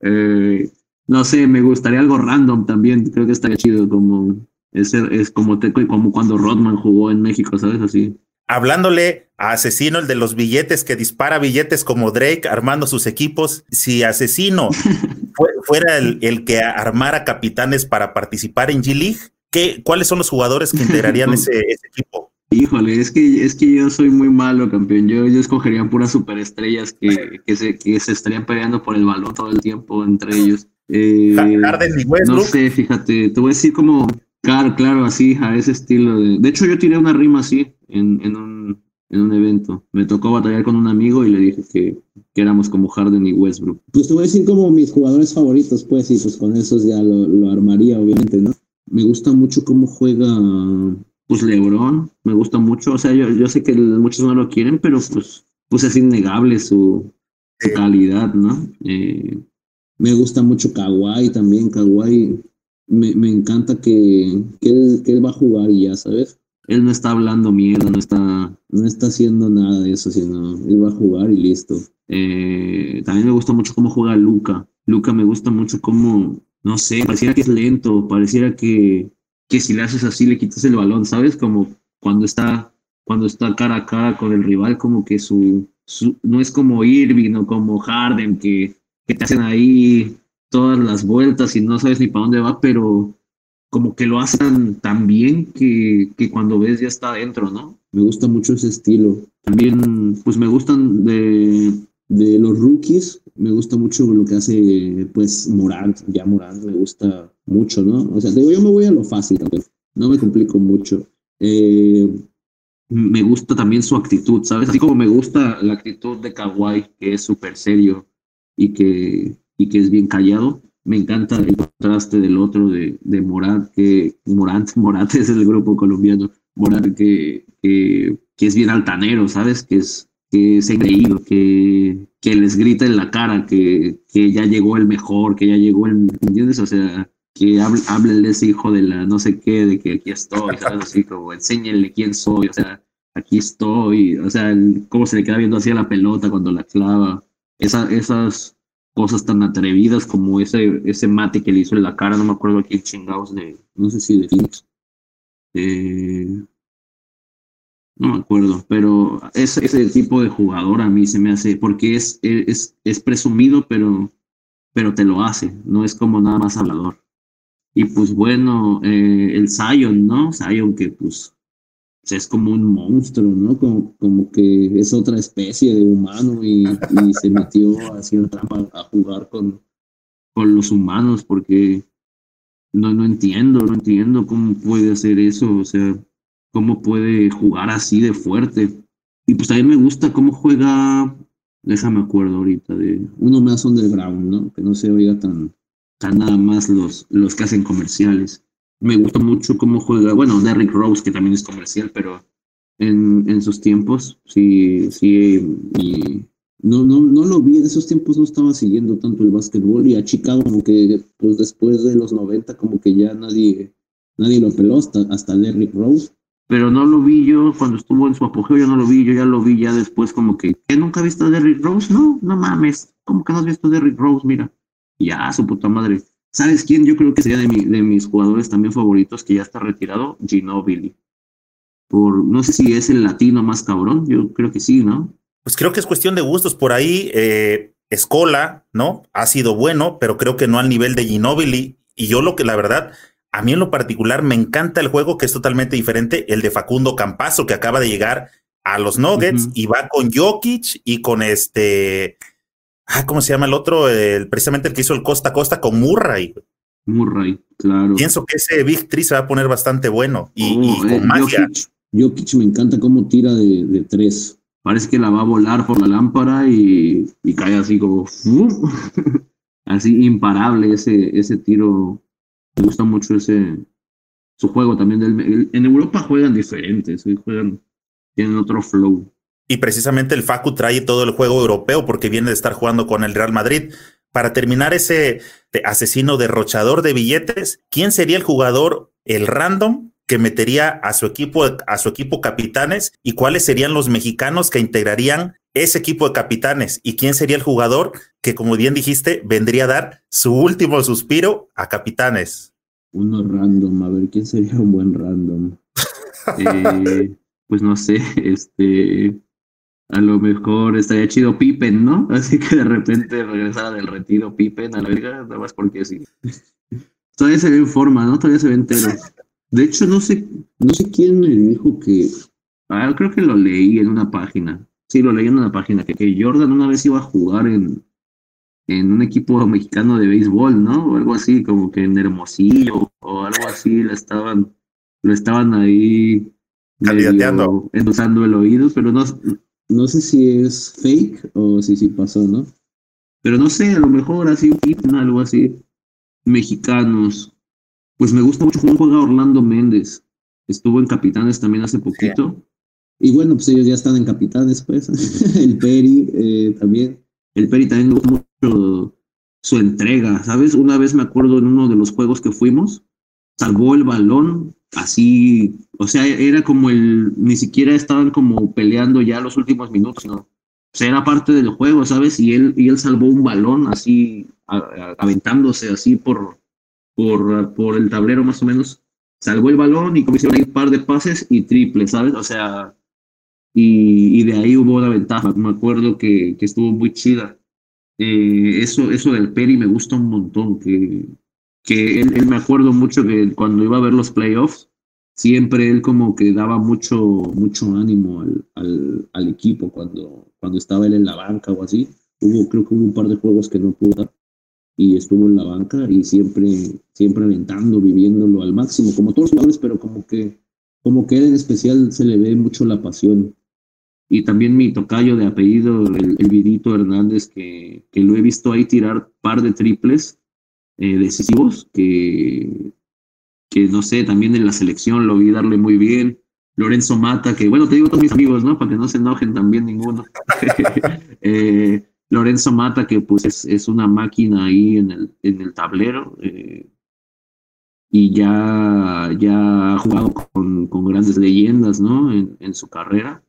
no sé, me gustaría algo random también, creo que estaría chido, como, es, es como, como cuando Rodman jugó en México, ¿sabes? Así hablándole a Asesino, el de los billetes, que dispara billetes como Drake, armando sus equipos. Si Asesino fuera el, que armara capitanes para participar en G-League, ¿cuáles son los jugadores que integrarían ese, equipo? Híjole, es que, es que yo soy muy malo, campeón. Yo, yo escogería puras superestrellas que, que, se, que se estarían peleando por el balón todo el tiempo entre ellos. Eh, no sé, fíjate, te voy a decir como Claro, claro, así, a ese estilo de... De hecho, yo tiré una rima así en, en, un, en un evento. Me tocó batallar con un amigo y le dije que, que, éramos como Harden y Westbrook. Pues te voy a decir como mis jugadores favoritos, pues, y pues con esos ya lo, lo armaría, obviamente, ¿no? Me gusta mucho cómo juega, pues, LeBron. Me gusta mucho, o sea, yo, yo sé que muchos no lo quieren, pero pues, pues es innegable su, calidad, ¿no? Eh, me gusta mucho Kawhi también, Kawhi me, me encanta que, que, él, que, él, va a jugar y ya, ¿sabes? Él no está hablando mierda, no está, no está haciendo nada de eso, sino él va a jugar y listo. Eh, también me gusta mucho cómo juega Luca. Luca me gusta mucho cómo, no sé, pareciera que es lento, pareciera que, que si le haces así le quitas el balón, ¿sabes? Como cuando está, cuando está cara a cara con el rival, como que su, su no es como Irving o como Harden que, que te hacen ahí todas las vueltas y no sabes ni para dónde va, pero como que lo hacen tan bien que, que cuando ves ya está adentro, ¿no? Me gusta mucho ese estilo. También, pues me gustan de, de los rookies, me gusta mucho lo que hace, pues, Morant, ya Morant me gusta mucho, ¿no? O sea, digo, yo me voy a lo fácil, no me complico mucho. Eh, me gusta también su actitud, ¿sabes? Así como me gusta la actitud de Kawhi, que es súper serio y que y que es bien callado. Me encanta el contraste del otro, de, de Morant, que Morant, es el grupo colombiano, Morant que, que, es bien altanero, ¿sabes? Que es, que es engreído, que, que les grita en la cara que, que ya llegó el mejor, que ya llegó el, ¿entiendes? O sea, que hable, ese hijo de la no sé qué, de que aquí estoy, ¿sabes? Así como enséñenle quién soy, o sea, aquí estoy, o sea, cómo se le queda viendo así a la pelota cuando la clava, Esa, esas cosas tan atrevidas como ese, ese mate que le hizo en la cara, no me acuerdo aquí chingados de, no sé si de Phoenix. Eh, no me acuerdo, pero ese, ese tipo de jugador a mí se me hace, porque es, es, es presumido, pero, pero te lo hace, no es como nada más hablador. Y pues bueno, eh, el Zion, ¿no? Zion que pues es como un monstruo, ¿no? Como, como que es otra especie de humano y, se metió así trampa a jugar con, con los humanos porque no, no entiendo, no entiendo cómo puede hacer eso, o sea, cómo puede jugar así de fuerte. Y pues también me gusta cómo juega, déjame acuerdo ahorita, de uno más underground, ¿no? Que no se oiga tan, tan nada más los, los que hacen comerciales me gusta mucho cómo juega, bueno, Derrick Rose, que también es comercial, pero en, en sus tiempos, sí, sí, y no, no, no lo vi, en esos tiempos no estaba siguiendo tanto el básquetbol y a Chicago como que pues después de los 90 como que ya nadie, nadie lo peló hasta, hasta Derrick Rose. Pero no lo vi yo cuando estuvo en su apogeo, yo no lo vi, yo ya lo vi ya después como que, ¿qué nunca has visto a Derrick Rose? No, no mames, ¿cómo que no has visto a Derrick Rose? Mira, ya, su puta madre. ¿Sabes quién? Yo creo que sería de, de mis jugadores también favoritos que ya está retirado, Ginobili. Por, no sé si es el latino más cabrón, yo creo que sí, ¿no? Pues creo que es cuestión de gustos. Por ahí, eh, Escola, ¿no? Ha sido bueno, pero creo que no al nivel de Ginobili. Y yo lo que la verdad, a mí en lo particular me encanta el juego que es totalmente diferente, el de Facundo Campazo, que acaba de llegar a los Nuggets y va con Jokic y con este Ah, ¿cómo se llama el otro? El, precisamente el que hizo el costa a costa con Murray. Murray, claro. Pienso que ese Big Tree se va a poner bastante bueno y, oh, con eh, magia. Jokic, me encanta cómo tira de, tres. Parece que la va a volar por la lámpara y, cae así como. así imparable ese, ese tiro. Me gusta mucho ese su juego también. En Europa juegan diferentes, juegan, tienen otro flow. Y precisamente el Facu trae todo el juego europeo porque viene de estar jugando con el Real Madrid. Para terminar ese asesino derrochador de billetes, ¿quién sería el jugador, el random, que metería a su equipo, a su equipo capitanes y cuáles serían los mexicanos que integrarían ese equipo de capitanes y quién sería el jugador que, como bien dijiste, vendría a dar su último suspiro a capitanes. Uno random, a ver, ¿quién sería un buen random? Eh, pues no sé, este, a lo mejor estaría chido Pippen, ¿no? Así que de repente regresara del retiro Pippen a la verga, nada más porque sí. Todavía se ve en forma, ¿no? Todavía se ve entero. De hecho, no sé, no sé quién me dijo que. Ah, creo que lo leí en una página. Sí, lo leí en una página, que, que Jordan una vez iba a jugar en, en un equipo mexicano de béisbol, ¿no? O algo así, como que en Hermosillo o algo así, lo estaban, lo estaban ahí endosando el oído, pero no, no sé si es fake o si sí pasó, ¿no? Pero no sé, a lo mejor así, algo así. Mexicanos. Pues me gusta mucho cómo juega Orlando Méndez. Estuvo en Capitanes también hace poquito. Y bueno, pues ellos ya están en Capitanes, pues. el Peri eh, también. El Peri también me gusta mucho su entrega, ¿sabes? Una vez me acuerdo en uno de los juegos que fuimos, salvó el balón así, o sea, era como el, ni siquiera estaban como peleando ya los últimos minutos, ¿no? O sea, era parte del juego, ¿sabes? Y él, y él salvó un balón así, aventándose así por, por, por el tablero más o menos. Salvó el balón y comenzó un par de pases y triple, ¿sabes? O sea, y, y de ahí hubo una ventaja. Me acuerdo que, que estuvo muy chida. Eh, eso, eso del Peri me gusta un montón, que, que él, me acuerdo mucho que cuando iba a ver los playoffs, siempre él como que daba mucho, mucho ánimo al, al, al, equipo cuando, cuando estaba él en la banca o así. Hubo, creo que hubo un par de juegos que no pudo dar y estuvo en la banca y siempre, siempre aventando, viviéndolo al máximo, como todos los jugadores, pero como que, como que en especial se le ve mucho la pasión. Y también mi tocayo de apellido, el, el Vidito Hernández, que, que lo he visto ahí tirar par de triples eh, decisivos que, que, no sé, también en la selección lo vi darle muy bien. Lorenzo Mata, que bueno, te digo todos mis amigos, ¿no? Para que no se enojen también ninguno. eh, Lorenzo Mata, que pues es, una máquina ahí en el, en el tablero. Eh, y ya, ya ha jugado con, con grandes leyendas, ¿no? En, en, su carrera.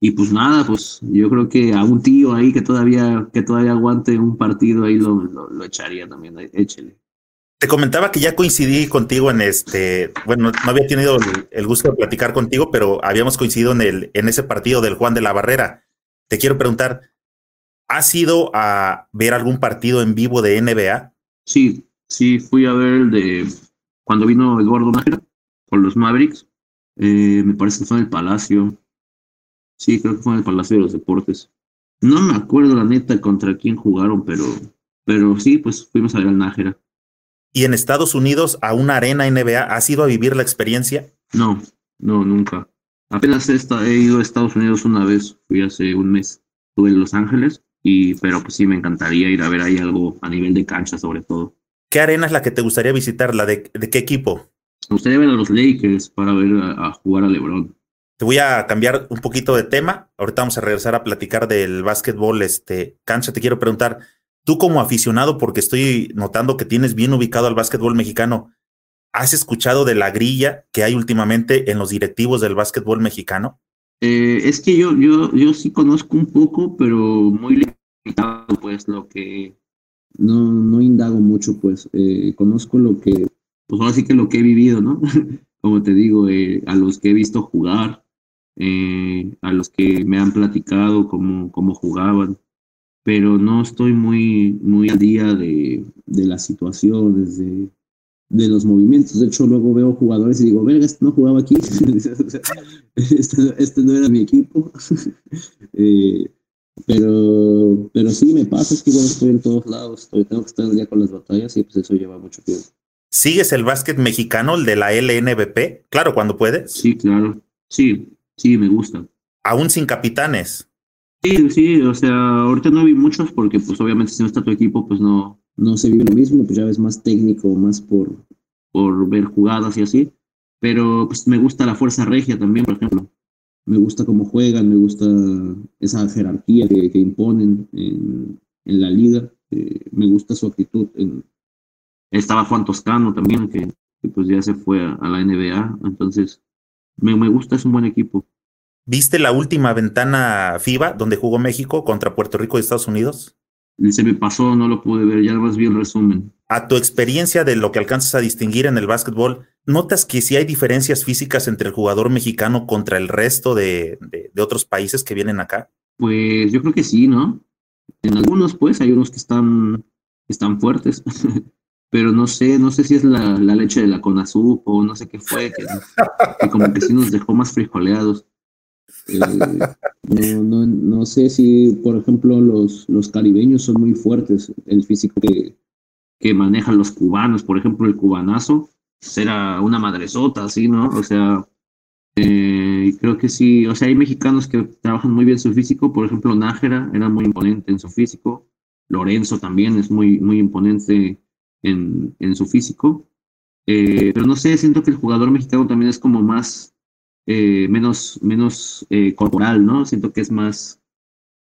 Y pues nada, pues yo creo que a un tío ahí que todavía, que todavía aguante un partido ahí lo, lo, echaría también, échele. Te comentaba que ya coincidí contigo en este, bueno, no había tenido el, gusto de platicar contigo, pero habíamos coincidido en, el, en ese partido del Juan de la Barrera. Te quiero preguntar, ¿has ido a ver algún partido en vivo de NBA? Sí, sí, fui a ver el de cuando vino Eduardo Nájera con los Mavericks. Eh, me parece que fue en el Palacio. Sí, creo que fue en el Palacio de los Deportes. No me acuerdo la neta contra quién jugaron, pero, pero sí, pues fuimos a ver al Nájera. ¿Y en Estados Unidos, a una arena NBA, has ido a vivir la experiencia? No, no, nunca. Apenas he, he ido a Estados Unidos una vez, fui hace un mes. Estuve en Los Ángeles, y, pero pues sí, me encantaría ir a ver ahí algo a nivel de cancha, sobre todo. ¿Qué arena es la que te gustaría visitar? ¿La de, de qué equipo? Me gustaría ver a los Lakers para ver a jugar a LeBron. Te voy a cambiar un poquito de tema. Ahorita vamos a regresar a platicar del básquetbol, este, cancha. Te quiero preguntar, tú como aficionado, porque estoy notando que tienes bien ubicado al básquetbol mexicano, ¿has escuchado de la grilla que hay últimamente en los directivos del básquetbol mexicano? Eh, es que yo, yo, yo sí conozco un poco, pero muy limitado, pues lo que no, no indago mucho, pues eh, conozco lo que, pues ahora sí que lo que he vivido, ¿no? Como te digo, eh, a los que he visto jugar, eh, a los que me han platicado cómo, cómo jugaban, pero no estoy muy, muy al día de, de las situaciones, de, de los movimientos. De hecho, luego veo jugadores y digo, verga, este no jugaba aquí, este, este, no era mi equipo. eh, Pero, pero sí me pasa, es que igual estoy en todos lados, estoy, tengo que estar al día con las batallas y pues eso lleva mucho tiempo. ¿Sigues el básquet mexicano, el de la LNBP? Claro, cuando puedes. Sí, claro. Sí, sí, me gusta. Aún sin capitanes. Sí, sí, o sea, ahorita no vi muchos porque pues obviamente si no está tu equipo, pues no, no se vive lo mismo, pues ya ves más técnico, más por, por ver jugadas y así. Pero pues me gusta la fuerza regia también, por ejemplo. Me gusta cómo juegan, me gusta esa jerarquía que, que imponen en, en, la liga. Eh, me gusta su actitud. Estaba Juan Toscano también, que, pues ya se fue a, a la NBA. Entonces, me, me gusta, es un buen equipo. ¿Viste la última ventana FIBA donde jugó México contra Puerto Rico y Estados Unidos? Se me pasó, no lo pude ver, ya más vi el resumen. A tu experiencia de lo que alcanzas a distinguir en el básquetbol, ¿notas que sí hay diferencias físicas entre el jugador mexicano contra el resto de, de, de otros países que vienen acá? Pues yo creo que sí, ¿no? En algunos, pues, hay unos que están, que están fuertes. pero no sé, no sé si es la, la leche de la Conazú o no sé qué fue, que, que, como que sí nos dejó más frijoleados. Eh, no, no, no, sé si, por ejemplo, los, los caribeños son muy fuertes, el físico que, que manejan los cubanos, por ejemplo, el cubanazo, era una madresota, así, ¿no? O sea, eh, creo que sí, o sea, hay mexicanos que trabajan muy bien su físico, por ejemplo, Nájera era muy imponente en su físico, Lorenzo también es muy, muy imponente en, en su físico, eh, pero no sé, siento que el jugador mexicano también es como más eh, menos, menos eh, corporal, ¿no? Siento que es más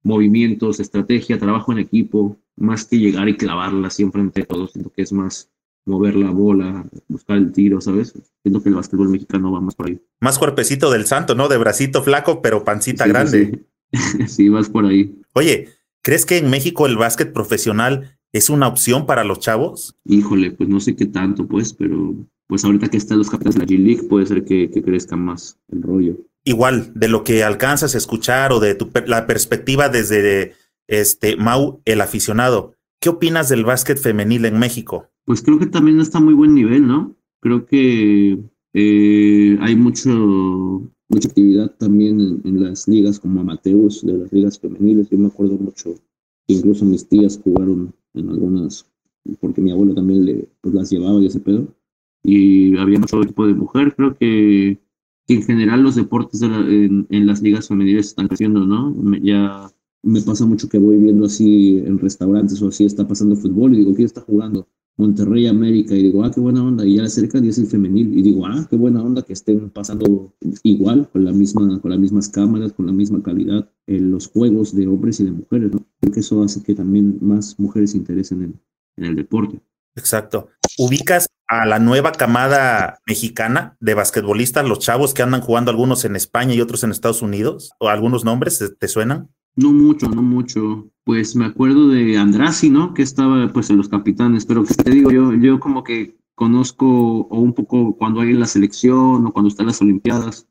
movimientos, estrategia, trabajo en equipo, más que llegar y clavarla siempre entre todos. Siento que es más mover la bola, buscar el tiro, ¿sabes? Siento que el básquetbol mexicano va más por ahí. Más cuerpecito del santo, ¿no? De bracito flaco, pero pancita sí, grande. Sí. sí, vas por ahí. Oye, ¿crees que en México el básquet profesional es una opción para los chavos? Híjole, pues no sé qué tanto, pues, pero pues ahorita que están los capitanes de la G-League puede ser que, que, crezca más el rollo. Igual, de lo que alcanzas a escuchar o de tu, la perspectiva desde este Mau, el aficionado, ¿qué opinas del básquet femenil en México? Pues creo que también está a muy buen nivel, ¿no? Creo que eh, hay mucho, mucha actividad también en, en, las ligas como amateurs de las ligas femeniles. Yo me acuerdo mucho que incluso mis tías jugaron en algunas, porque mi abuelo también le, pues las llevaba y ese pedo y había mucho equipo de mujer. Creo que, en general los deportes de la, en, en, las ligas femeniles están creciendo, ¿no? Me, ya me pasa mucho que voy viendo así en restaurantes o así está pasando fútbol y digo, ¿quién está jugando? Monterrey América y digo, ah, qué buena onda, y ya le acercan y es el femenil y digo, ah, qué buena onda que estén pasando igual, con la misma, con las mismas cámaras, con la misma calidad en los juegos de hombres y de mujeres, ¿no? Creo que eso hace que también más mujeres se interesen en, en el deporte. Exacto. ¿Ubicas a la nueva camada mexicana de basquetbolistas, los chavos que andan jugando algunos en España y otros en Estados Unidos? ¿O algunos nombres te suenan? No mucho, no mucho. Pues me acuerdo de Andrasi, ¿no? Que estaba pues en los capitanes, pero te digo, yo, yo como que conozco o un poco cuando hay la selección o cuando están las Olimpiadas,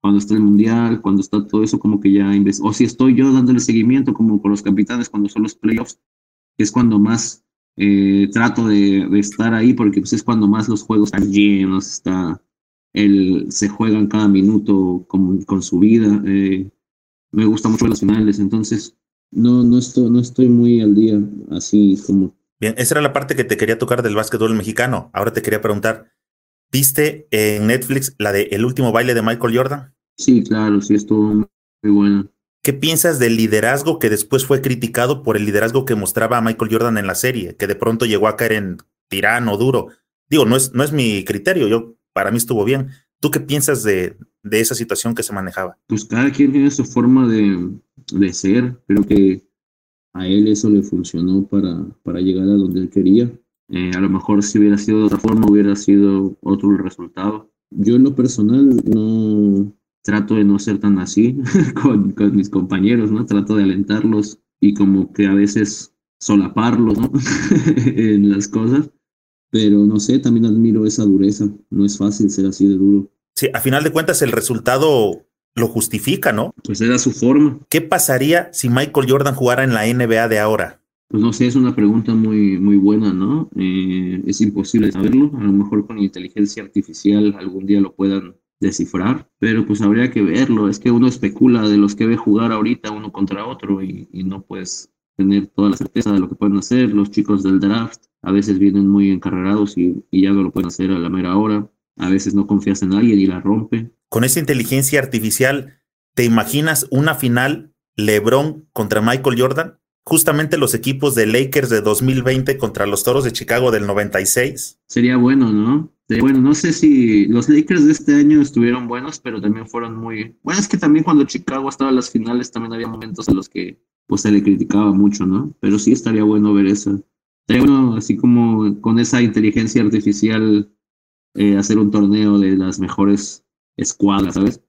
cuando está el Mundial, cuando está todo eso, como que ya, o si estoy yo dándole seguimiento como con los capitanes cuando son los playoffs, que es cuando más eh, trato de, de, estar ahí porque pues, es cuando más los juegos están llenos, está, el, se juegan cada minuto con, con su vida. Eh, me gusta mucho las finales, entonces no, no, estoy, no estoy muy al día, así como. Bien, esa era la parte que te quería tocar del básquetbol mexicano. Ahora te quería preguntar, ¿viste en Netflix la de El último baile de Michael Jordan? Sí, claro, sí, estuvo muy buena. ¿Qué piensas del liderazgo que después fue criticado por el liderazgo que mostraba Michael Jordan en la serie, que de pronto llegó a caer en tirano, duro? Digo, no es, no es mi criterio, yo para mí estuvo bien. ¿Tú qué piensas de, de esa situación que se manejaba? Pues cada quien tiene su forma de, de ser, creo que a él eso le funcionó para, para llegar a donde él quería. Eh, a lo mejor si hubiera sido de otra forma hubiera sido otro resultado. Yo en lo personal no, trato de no ser tan así con, con, mis compañeros, ¿no? Trato de alentarlos y como que a veces solaparlos, ¿no? en las cosas. Pero no sé, también admiro esa dureza. No es fácil ser así de duro. Sí, a final de cuentas el resultado lo justifica, ¿no? Pues era su forma. ¿Qué pasaría si Michael Jordan jugara en la NBA de ahora? Pues no sé, es una pregunta muy, muy buena, ¿no? Eh, es imposible saberlo. A lo mejor con inteligencia artificial algún día lo puedan descifrar, pero pues habría que verlo. Es que uno especula de los que ve jugar ahorita uno contra otro y, no puedes tener toda la certeza de lo que pueden hacer. Los chicos del draft a veces vienen muy encarrerados y, y ya no lo pueden hacer a la mera hora. A veces no confías en alguien y la rompe. Con esa inteligencia artificial, ¿te imaginas una final LeBron contra Michael Jordan? Justamente los equipos de Lakers de 2020 contra los Toros de Chicago del 96. Sería bueno, ¿no? Bueno, no sé si los Lakers de este año estuvieron buenos, pero también fueron muy... Bueno, es que también cuando Chicago estaba en las finales también había momentos en los que pues se le criticaba mucho, ¿no? Pero sí estaría bueno ver eso. Estaría bueno, así como con esa inteligencia artificial, eh, hacer un torneo de las mejores escuadras, ¿sabes?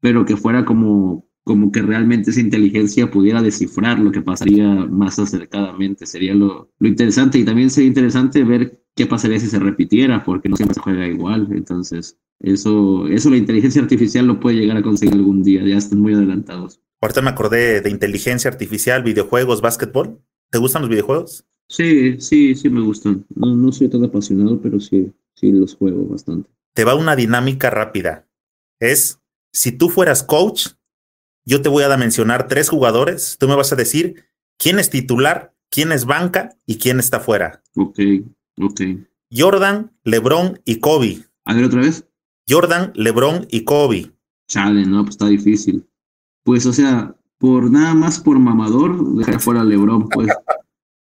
Pero que fuera como, como que realmente esa inteligencia pudiera descifrar lo que pasaría más acercadamente. Sería lo, lo interesante y también sería interesante ver qué pasaría si se repitiera, porque no siempre se juega igual. Entonces, eso, eso la inteligencia artificial lo puede llegar a conseguir algún día, ya están muy adelantados. Ahorita me acordé de inteligencia artificial, videojuegos, básquetbol. ¿Te gustan los videojuegos? Sí, sí, sí me gustan. No, no soy tan apasionado, pero sí, sí los juego bastante. Te va una dinámica rápida es, si tú fueras coach, yo te voy a mencionar tres jugadores, tú me vas a decir quién es titular, quién es banca y quién está fuera. Ok, ok. Jordan, LeBron y Kobe. A ver otra vez. Jordan, LeBron y Kobe. Chale, no, pues está difícil. Pues, o sea, por nada más por mamador, dejar fuera a LeBron, pues.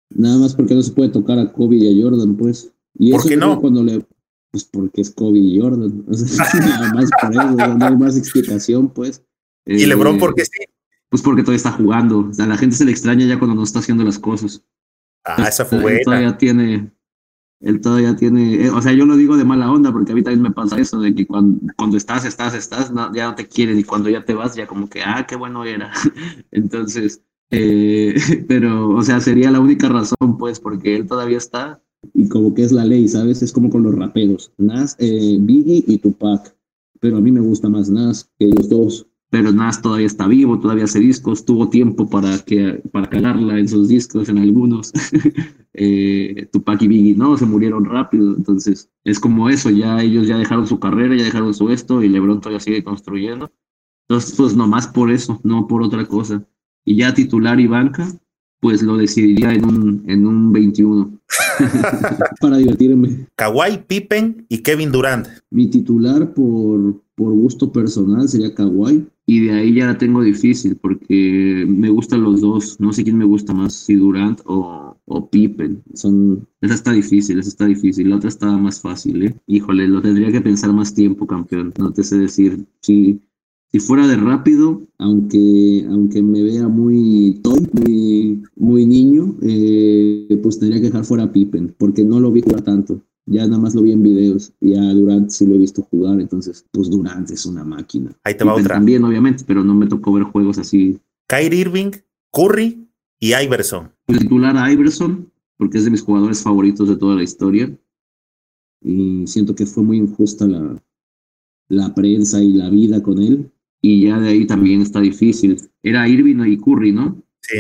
nada más porque no se puede tocar a Kobe y a Jordan, pues. Y ¿Por qué no? Cuando le, pues porque es Kobe y Jordan. nada más por eso, no hay más explicación, pues. ¿Y LeBron por qué sí? Pues porque todavía está jugando. a la gente se le extraña ya cuando no está haciendo las cosas. Ah, esa fue buena. Todavía tiene, él todavía tiene, eh, o sea, yo lo digo de mala onda porque a mí también me pasa eso, de que cuando, cuando estás, estás, estás, ya no te quieren y cuando ya te vas, ya como que, ah, qué bueno era. Entonces, eh, pero, o sea, sería la única razón, pues, porque él todavía está y como que es la ley, ¿sabes? Es como con los raperos, Nas, eh, Biggie y Tupac, pero a mí me gusta más Nas que los dos. Pero Nas todavía está vivo, todavía hace discos, tuvo tiempo para, que, para calarla en sus discos, en algunos. eh, Tupac y Biggie no, se murieron rápido, entonces es como eso, ya ellos ya dejaron su carrera, ya dejaron su esto y LeBron todavía sigue construyendo. Entonces, pues nomás por eso, no por otra cosa. Y ya titular y banca, pues lo decidiría en un, en un 21. para divertirme. Kawhi, Pippen y Kevin Durant. Mi titular por, por gusto personal sería Kawhi. Y de ahí ya la tengo difícil porque me gustan los dos. No sé quién me gusta más, si Durant o, o Pippen. Son, esa está difícil, esa está difícil. La otra está más fácil, ¿eh? Híjole, lo tendría que pensar más tiempo, campeón. No te sé decir. Si, si fuera de rápido, aunque, aunque me vea muy toy, muy, niño, eh, pues tendría que dejar fuera Pippen, porque no lo vi jugar tanto. Ya nada más lo vi en videos. Y a Durant sí lo he visto jugar, entonces, pues Durant es una máquina. Ahí te va otra. También, obviamente, pero no me tocó ver juegos así. Kyrie Irving, Curry y Iverson. El titular a Iverson, porque es de mis jugadores favoritos de toda la historia. Y siento que fue muy injusta la, la prensa y la vida con él y ya de ahí también está difícil. Era Irving y Curry, ¿no? Sí.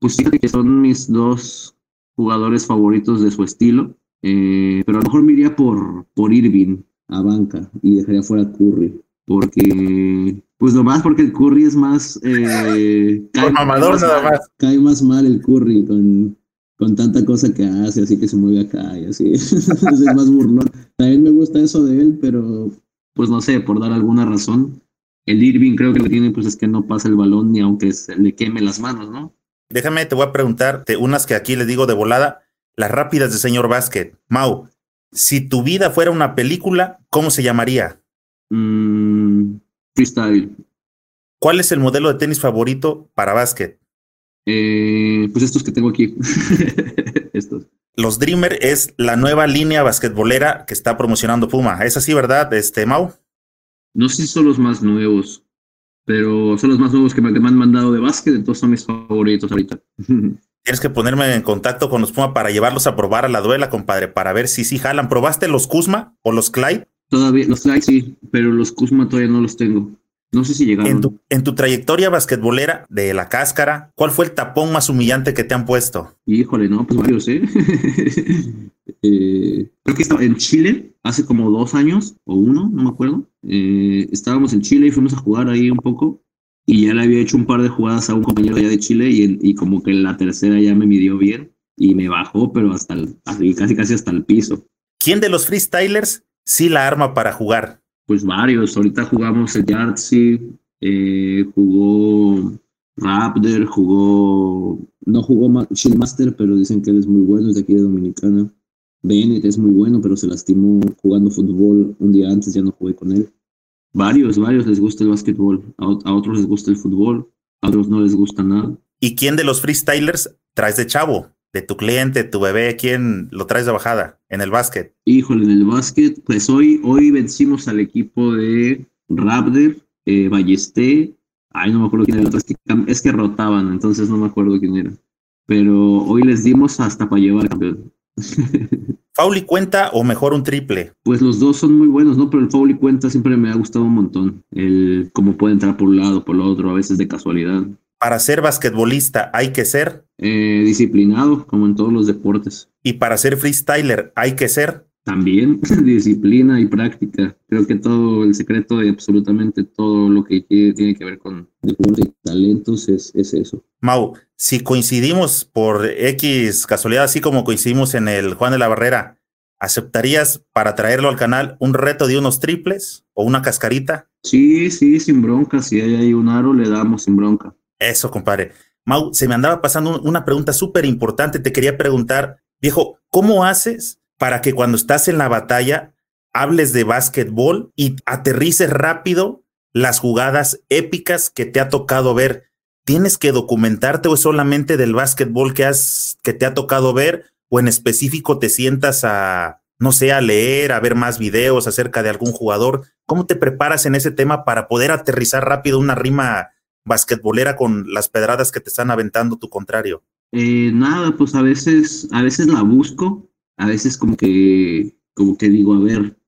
Pues fíjate que son mis dos jugadores favoritos de su estilo, eh, pero a lo mejor me iría por, por Irving a banca y dejaría fuera Curry, porque, pues nomás porque el Curry es más... Eh, por mamador nada más. Cae más mal el Curry con, con tanta cosa que hace, así que se mueve acá y así. es más burlón. También me gusta eso de él, pero pues no sé, por dar alguna razón, el Irving creo que lo tiene, pues es que no pasa el balón ni aunque se le queme las manos, ¿no? Déjame, te voy a preguntarte unas que aquí le digo de volada, las rápidas de señor Básquet. Mau, si tu vida fuera una película, ¿cómo se llamaría? Mm, freestyle. ¿Cuál es el modelo de tenis favorito para básquet? Eh, pues estos que tengo aquí. estos. Los Dreamer es la nueva línea basquetbolera que está promocionando Puma. ¿Es así, verdad, este Mau? No sé si son los más nuevos, pero son los más nuevos que me, han mandado de básquet, entonces son mis favoritos ahorita. Tienes que ponerme en contacto con los Puma para llevarlos a probar a la duela, compadre, para ver si sí jalan. ¿Probaste los Kuzma o los Clyde? Todavía, los Clyde sí, pero los Kuzma todavía no los tengo. No sé si llegaron. En tu, en tu trayectoria basquetbolera de la cáscara, ¿cuál fue el tapón más humillante que te han puesto? Híjole, no, pues varios, ¿eh? Eh, creo que estaba en Chile hace como dos años o uno, no me acuerdo. Eh, estábamos en Chile y fuimos a jugar ahí un poco y ya le había hecho un par de jugadas a un compañero allá de Chile y, y como que la tercera ya me midió bien y me bajó, pero hasta el, casi casi hasta el piso. ¿Quién de los freestylers sí la arma para jugar? Pues varios. Ahorita jugamos el Yardsy, eh, jugó Raptor, jugó, no jugó Master, pero dicen que él es muy bueno, es de aquí de Dominicana. Bennett es muy bueno, pero se lastimó jugando fútbol un día antes, ya no jugué con él. Varios, varios les gusta el básquetbol, a, otros les gusta el fútbol, a otros no les gusta nada. ¿Y quién de los freestylers traes de chavo? De tu cliente, tu bebé, ¿quién lo traes de bajada en el básquet? Híjole, en el básquet, pues hoy, hoy vencimos al equipo de Raptor, eh, Ballesté, ay, no me acuerdo quién era, es que, es que rotaban, entonces no me acuerdo quién era. Pero hoy les dimos hasta para llevar campeón. ¿Fauli cuenta o mejor un triple? Pues los dos son muy buenos, ¿no? Pero el Fauli cuenta siempre me ha gustado un montón. El cómo puede entrar por un lado, por el otro, a veces de casualidad. Para ser basquetbolista hay que ser eh, disciplinado, como en todos los deportes. Y para ser freestyler hay que ser también disciplina y práctica. Creo que todo el secreto de absolutamente todo lo que tiene que ver con deporte y talentos es, es, eso. Mau, si coincidimos por X casualidad, así como coincidimos en el Juan de la Barrera, ¿aceptarías para traerlo al canal un reto de unos triples o una cascarita? Sí, sí, sin bronca. Si hay ahí un aro, le damos sin bronca. Eso, compadre. Mau, se me andaba pasando una pregunta súper importante. Te quería preguntar, viejo, ¿cómo haces? Para que cuando estás en la batalla hables de básquetbol y aterrices rápido las jugadas épicas que te ha tocado ver. ¿Tienes que documentarte o solamente del básquetbol que, has, que te ha tocado ver o en específico te sientas a, no sé, a leer, a ver más videos acerca de algún jugador? ¿Cómo te preparas en ese tema para poder aterrizar rápido una rima basquetbolera con las pedradas que te están aventando tu contrario? Eh, nada, pues a veces, a veces la busco, a veces como que, como que digo, a ver,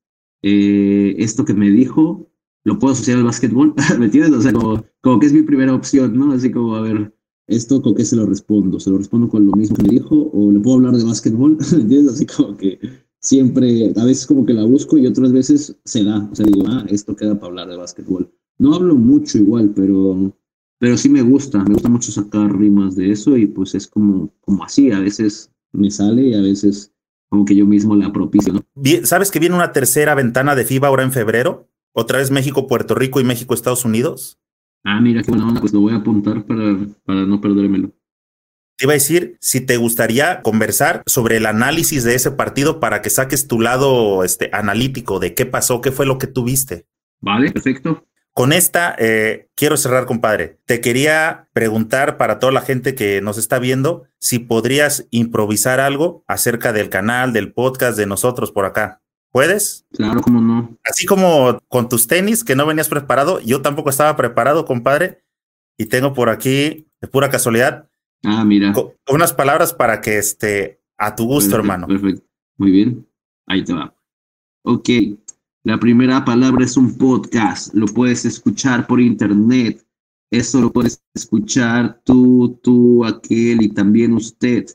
eh, esto que me dijo, lo puedo asociar al básquetbol, ¿me entiendes? O sea, como, como, que es mi primera opción, ¿no? Así como, a ver, esto con qué se lo respondo, se lo respondo con lo mismo que me dijo, o le puedo hablar de básquetbol, ¿me entiendes? Así como que siempre, a veces como que la busco y otras veces se da, o sea, digo, ah, esto queda para hablar de básquetbol. No hablo mucho igual, pero, pero sí me gusta, me gusta mucho sacar rimas de eso y pues es como, como así, a veces me sale y a veces como que yo mismo la propicio. ¿no? ¿Sabes que viene una tercera ventana de FIBA ahora en febrero? ¿Otra vez México, Puerto Rico y México, Estados Unidos? Ah, mira, qué buena onda, pues lo voy a apuntar para, para no perdérmelo. Te iba a decir si te gustaría conversar sobre el análisis de ese partido para que saques tu lado este, analítico de qué pasó, qué fue lo que tuviste. Vale, perfecto. Con esta, eh, quiero cerrar, compadre. Te quería preguntar para toda la gente que nos está viendo si podrías improvisar algo acerca del canal, del podcast de nosotros por acá. ¿Puedes? Claro, cómo no. Así como con tus tenis que no venías preparado, yo tampoco estaba preparado, compadre. Y tengo por aquí, de pura casualidad, ah, mira. unas palabras para que esté a tu gusto, hermano. Perfecto. Muy bien. Ahí te va. Ok. La primera palabra es un podcast, lo puedes escuchar por internet. Eso lo puedes escuchar tú, tú, aquel y también usted.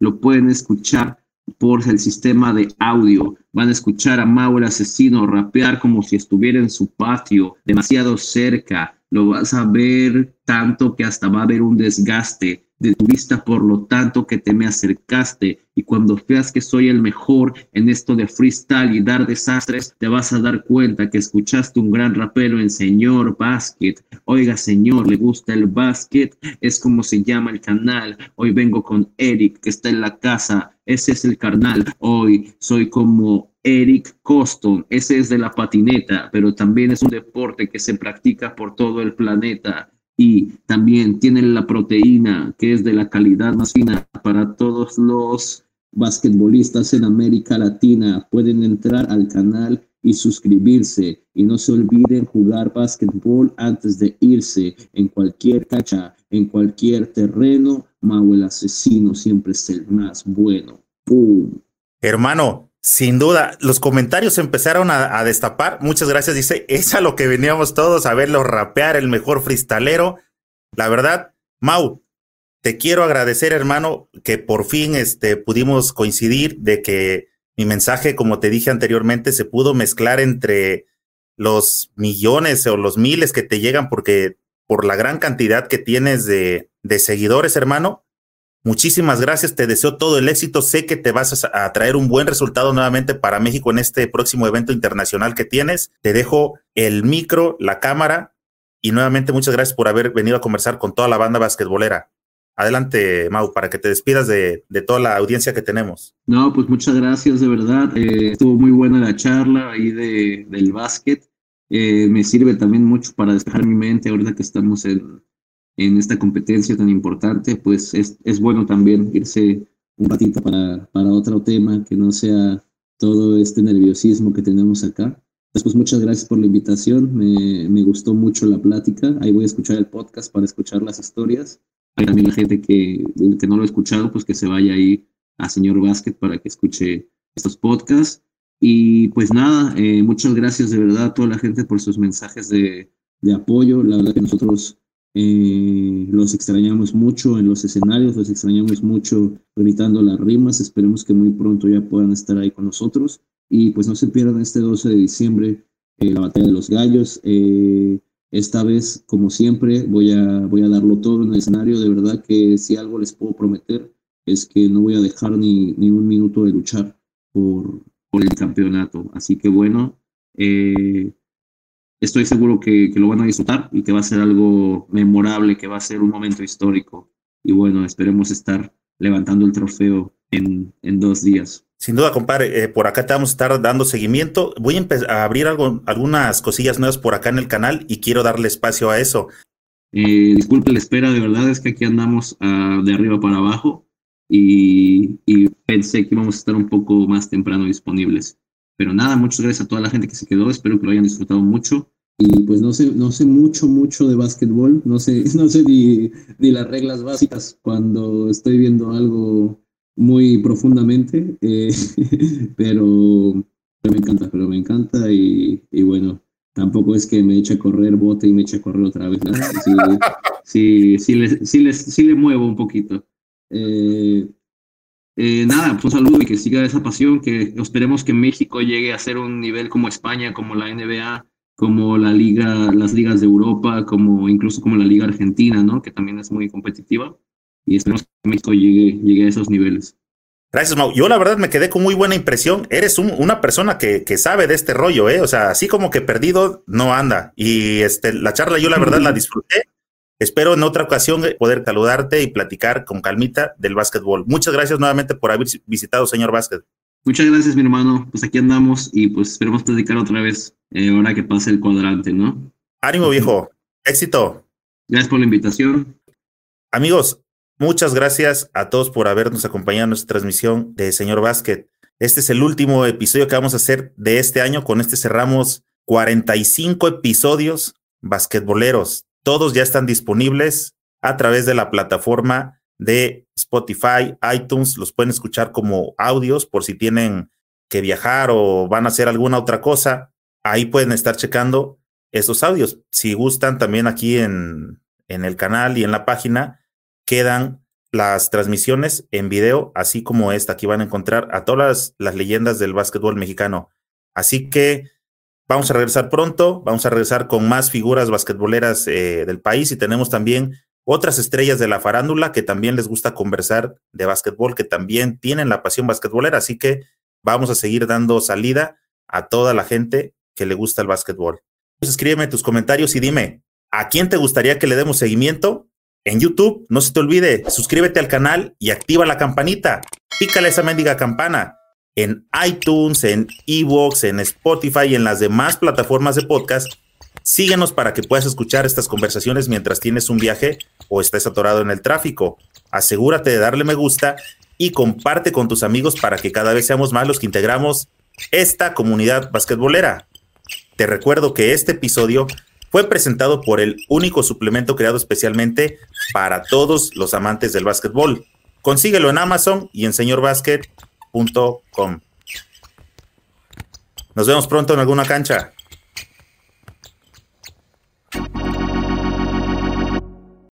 Lo pueden escuchar por el sistema de audio. Van a escuchar a Mau el asesino rapear como si estuviera en su patio, demasiado cerca. Lo vas a ver tanto que hasta va a haber un desgaste de tu vista, por lo tanto que te me acercaste y cuando veas que soy el mejor en esto de freestyle y dar desastres, te vas a dar cuenta que escuchaste un gran rapero en Señor Basket. Oiga, señor, ¿le gusta el basket? Es como se llama el canal. Hoy vengo con Eric, que está en la casa. Ese es el carnal. Hoy soy como Eric Coston. Ese es de la patineta, pero también es un deporte que se practica por todo el planeta y también tienen la proteína que es de la calidad más fina para todos los basquetbolistas en América Latina. Pueden entrar al canal y suscribirse y no se olviden jugar basquetbol antes de irse en cualquier cancha, en cualquier terreno. Mau el asesino siempre es el más bueno. ¡Pum! Hermano, sin duda, los comentarios empezaron a, destapar. Muchas gracias. Dice, es a lo que veníamos todos a verlo rapear, el mejor freestalero. La verdad, Mau, te quiero agradecer, hermano, que por fin este, pudimos coincidir de que mi mensaje, como te dije anteriormente, se pudo mezclar entre los millones o los miles que te llegan porque por la gran cantidad que tienes de, de seguidores, hermano. Muchísimas gracias, te deseo todo el éxito. Sé que te vas a, traer un buen resultado nuevamente para México en este próximo evento internacional que tienes. Te dejo el micro, la cámara y nuevamente muchas gracias por haber venido a conversar con toda la banda basquetbolera. Adelante, Mau, para que te despidas de, toda la audiencia que tenemos. No, pues muchas gracias, de verdad. Eh, estuvo muy buena la charla ahí de, del básquet. Eh, me sirve también mucho para despejar mi mente ahorita que estamos en, en esta competencia tan importante. Pues es, es bueno también irse un ratito para, para otro tema que no sea todo este nerviosismo que tenemos acá. Pues muchas gracias por la invitación. Me, me, gustó mucho la plática. Ahí voy a escuchar el podcast para escuchar las historias. Hay también la gente que, que no lo ha escuchado, pues que se vaya ahí a Señor Basket para que escuche estos podcasts. Y pues nada, eh, muchas gracias de verdad a toda la gente por sus mensajes de, de apoyo. La verdad que nosotros eh, los extrañamos mucho en los escenarios, los extrañamos mucho gritando las rimas. Esperemos que muy pronto ya puedan estar ahí con nosotros. Y pues no se pierdan este 12 de diciembre eh, la batalla de los gallos. Eh, esta vez, como siempre, voy a, voy a darlo todo en el escenario. De verdad que si algo les puedo prometer es que no voy a dejar ni, ni un minuto de luchar por, por el campeonato. Así que bueno, eh, estoy seguro que, que, lo van a disfrutar y que va a ser algo memorable, que va a ser un momento histórico. Y bueno, esperemos estar levantando el trofeo en, en dos días. Sin duda, compadre, eh, por acá te vamos a estar dando seguimiento. Voy a, a abrir algo, algunas cosillas nuevas por acá en el canal y quiero darle espacio a eso. Eh, disculpe la espera, de verdad es que aquí andamos uh, de arriba para abajo y, y, pensé que íbamos a estar un poco más temprano disponibles. Pero nada, muchas gracias a toda la gente que se quedó, espero que lo hayan disfrutado mucho. Y pues no sé, no sé mucho, mucho de básquetbol, no sé, no sé ni, ni las reglas básicas cuando estoy viendo algo muy profundamente, eh, pero, me encanta, pero me encanta y, y, bueno, tampoco es que me eche a correr bote y me eche a correr otra vez, Sí, sí, le, sí, le, sí le muevo un poquito. Eh, eh, nada, pues un saludo y que siga esa pasión, que esperemos que México llegue a ser un nivel como España, como la NBA, como la liga, las ligas de Europa, como incluso como la liga argentina, ¿no? Que también es muy competitiva y esperemos que México llegue, a esos niveles. Gracias, Mau. Yo la verdad me quedé con muy buena impresión. Eres una persona que, que, sabe de este rollo, ¿eh? O sea, así como que perdido no anda. Y este, la charla yo la verdad la disfruté. Espero en otra ocasión poder saludarte y platicar con calmita del básquetbol. Muchas gracias nuevamente por haber visitado, señor Básquet. Muchas gracias, mi hermano. Pues aquí andamos y pues esperemos platicar otra vez eh, ahora que pase el cuadrante, ¿no? Ánimo, viejo. Éxito. Gracias por la invitación. Amigos, Muchas gracias a todos por habernos acompañado en nuestra transmisión de Señor Básquet. Este es el último episodio que vamos a hacer de este año. Con este cerramos 45 episodios basquetboleros. Todos ya están disponibles a través de la plataforma de Spotify, iTunes. Los pueden escuchar como audios por si tienen que viajar o van a hacer alguna otra cosa. Ahí pueden estar checando esos audios. Si gustan, también aquí en, en el canal y en la página quedan las transmisiones en video, así como esta. Aquí van a encontrar a todas las, leyendas del básquetbol mexicano. Así que vamos a regresar pronto, vamos a regresar con más figuras basquetboleras eh, del país y tenemos también otras estrellas de la farándula que también les gusta conversar de básquetbol, que también tienen la pasión basquetbolera. Así que vamos a seguir dando salida a toda la gente que le gusta el básquetbol. Pues escríbeme tus comentarios y dime, ¿a quién te gustaría que le demos seguimiento? En YouTube, no se te olvide, suscríbete al canal y activa la campanita. Pícale esa mendiga campana. En iTunes, en Evox, en Spotify y en las demás plataformas de podcast, síguenos para que puedas escuchar estas conversaciones mientras tienes un viaje o estés atorado en el tráfico. Asegúrate de darle me gusta y comparte con tus amigos para que cada vez seamos más los que integramos esta comunidad basquetbolera. Te recuerdo que este episodio fue presentado por el único suplemento creado especialmente para todos los amantes del básquetbol. Consíguelo en Amazon y en Nos vemos pronto en alguna cancha.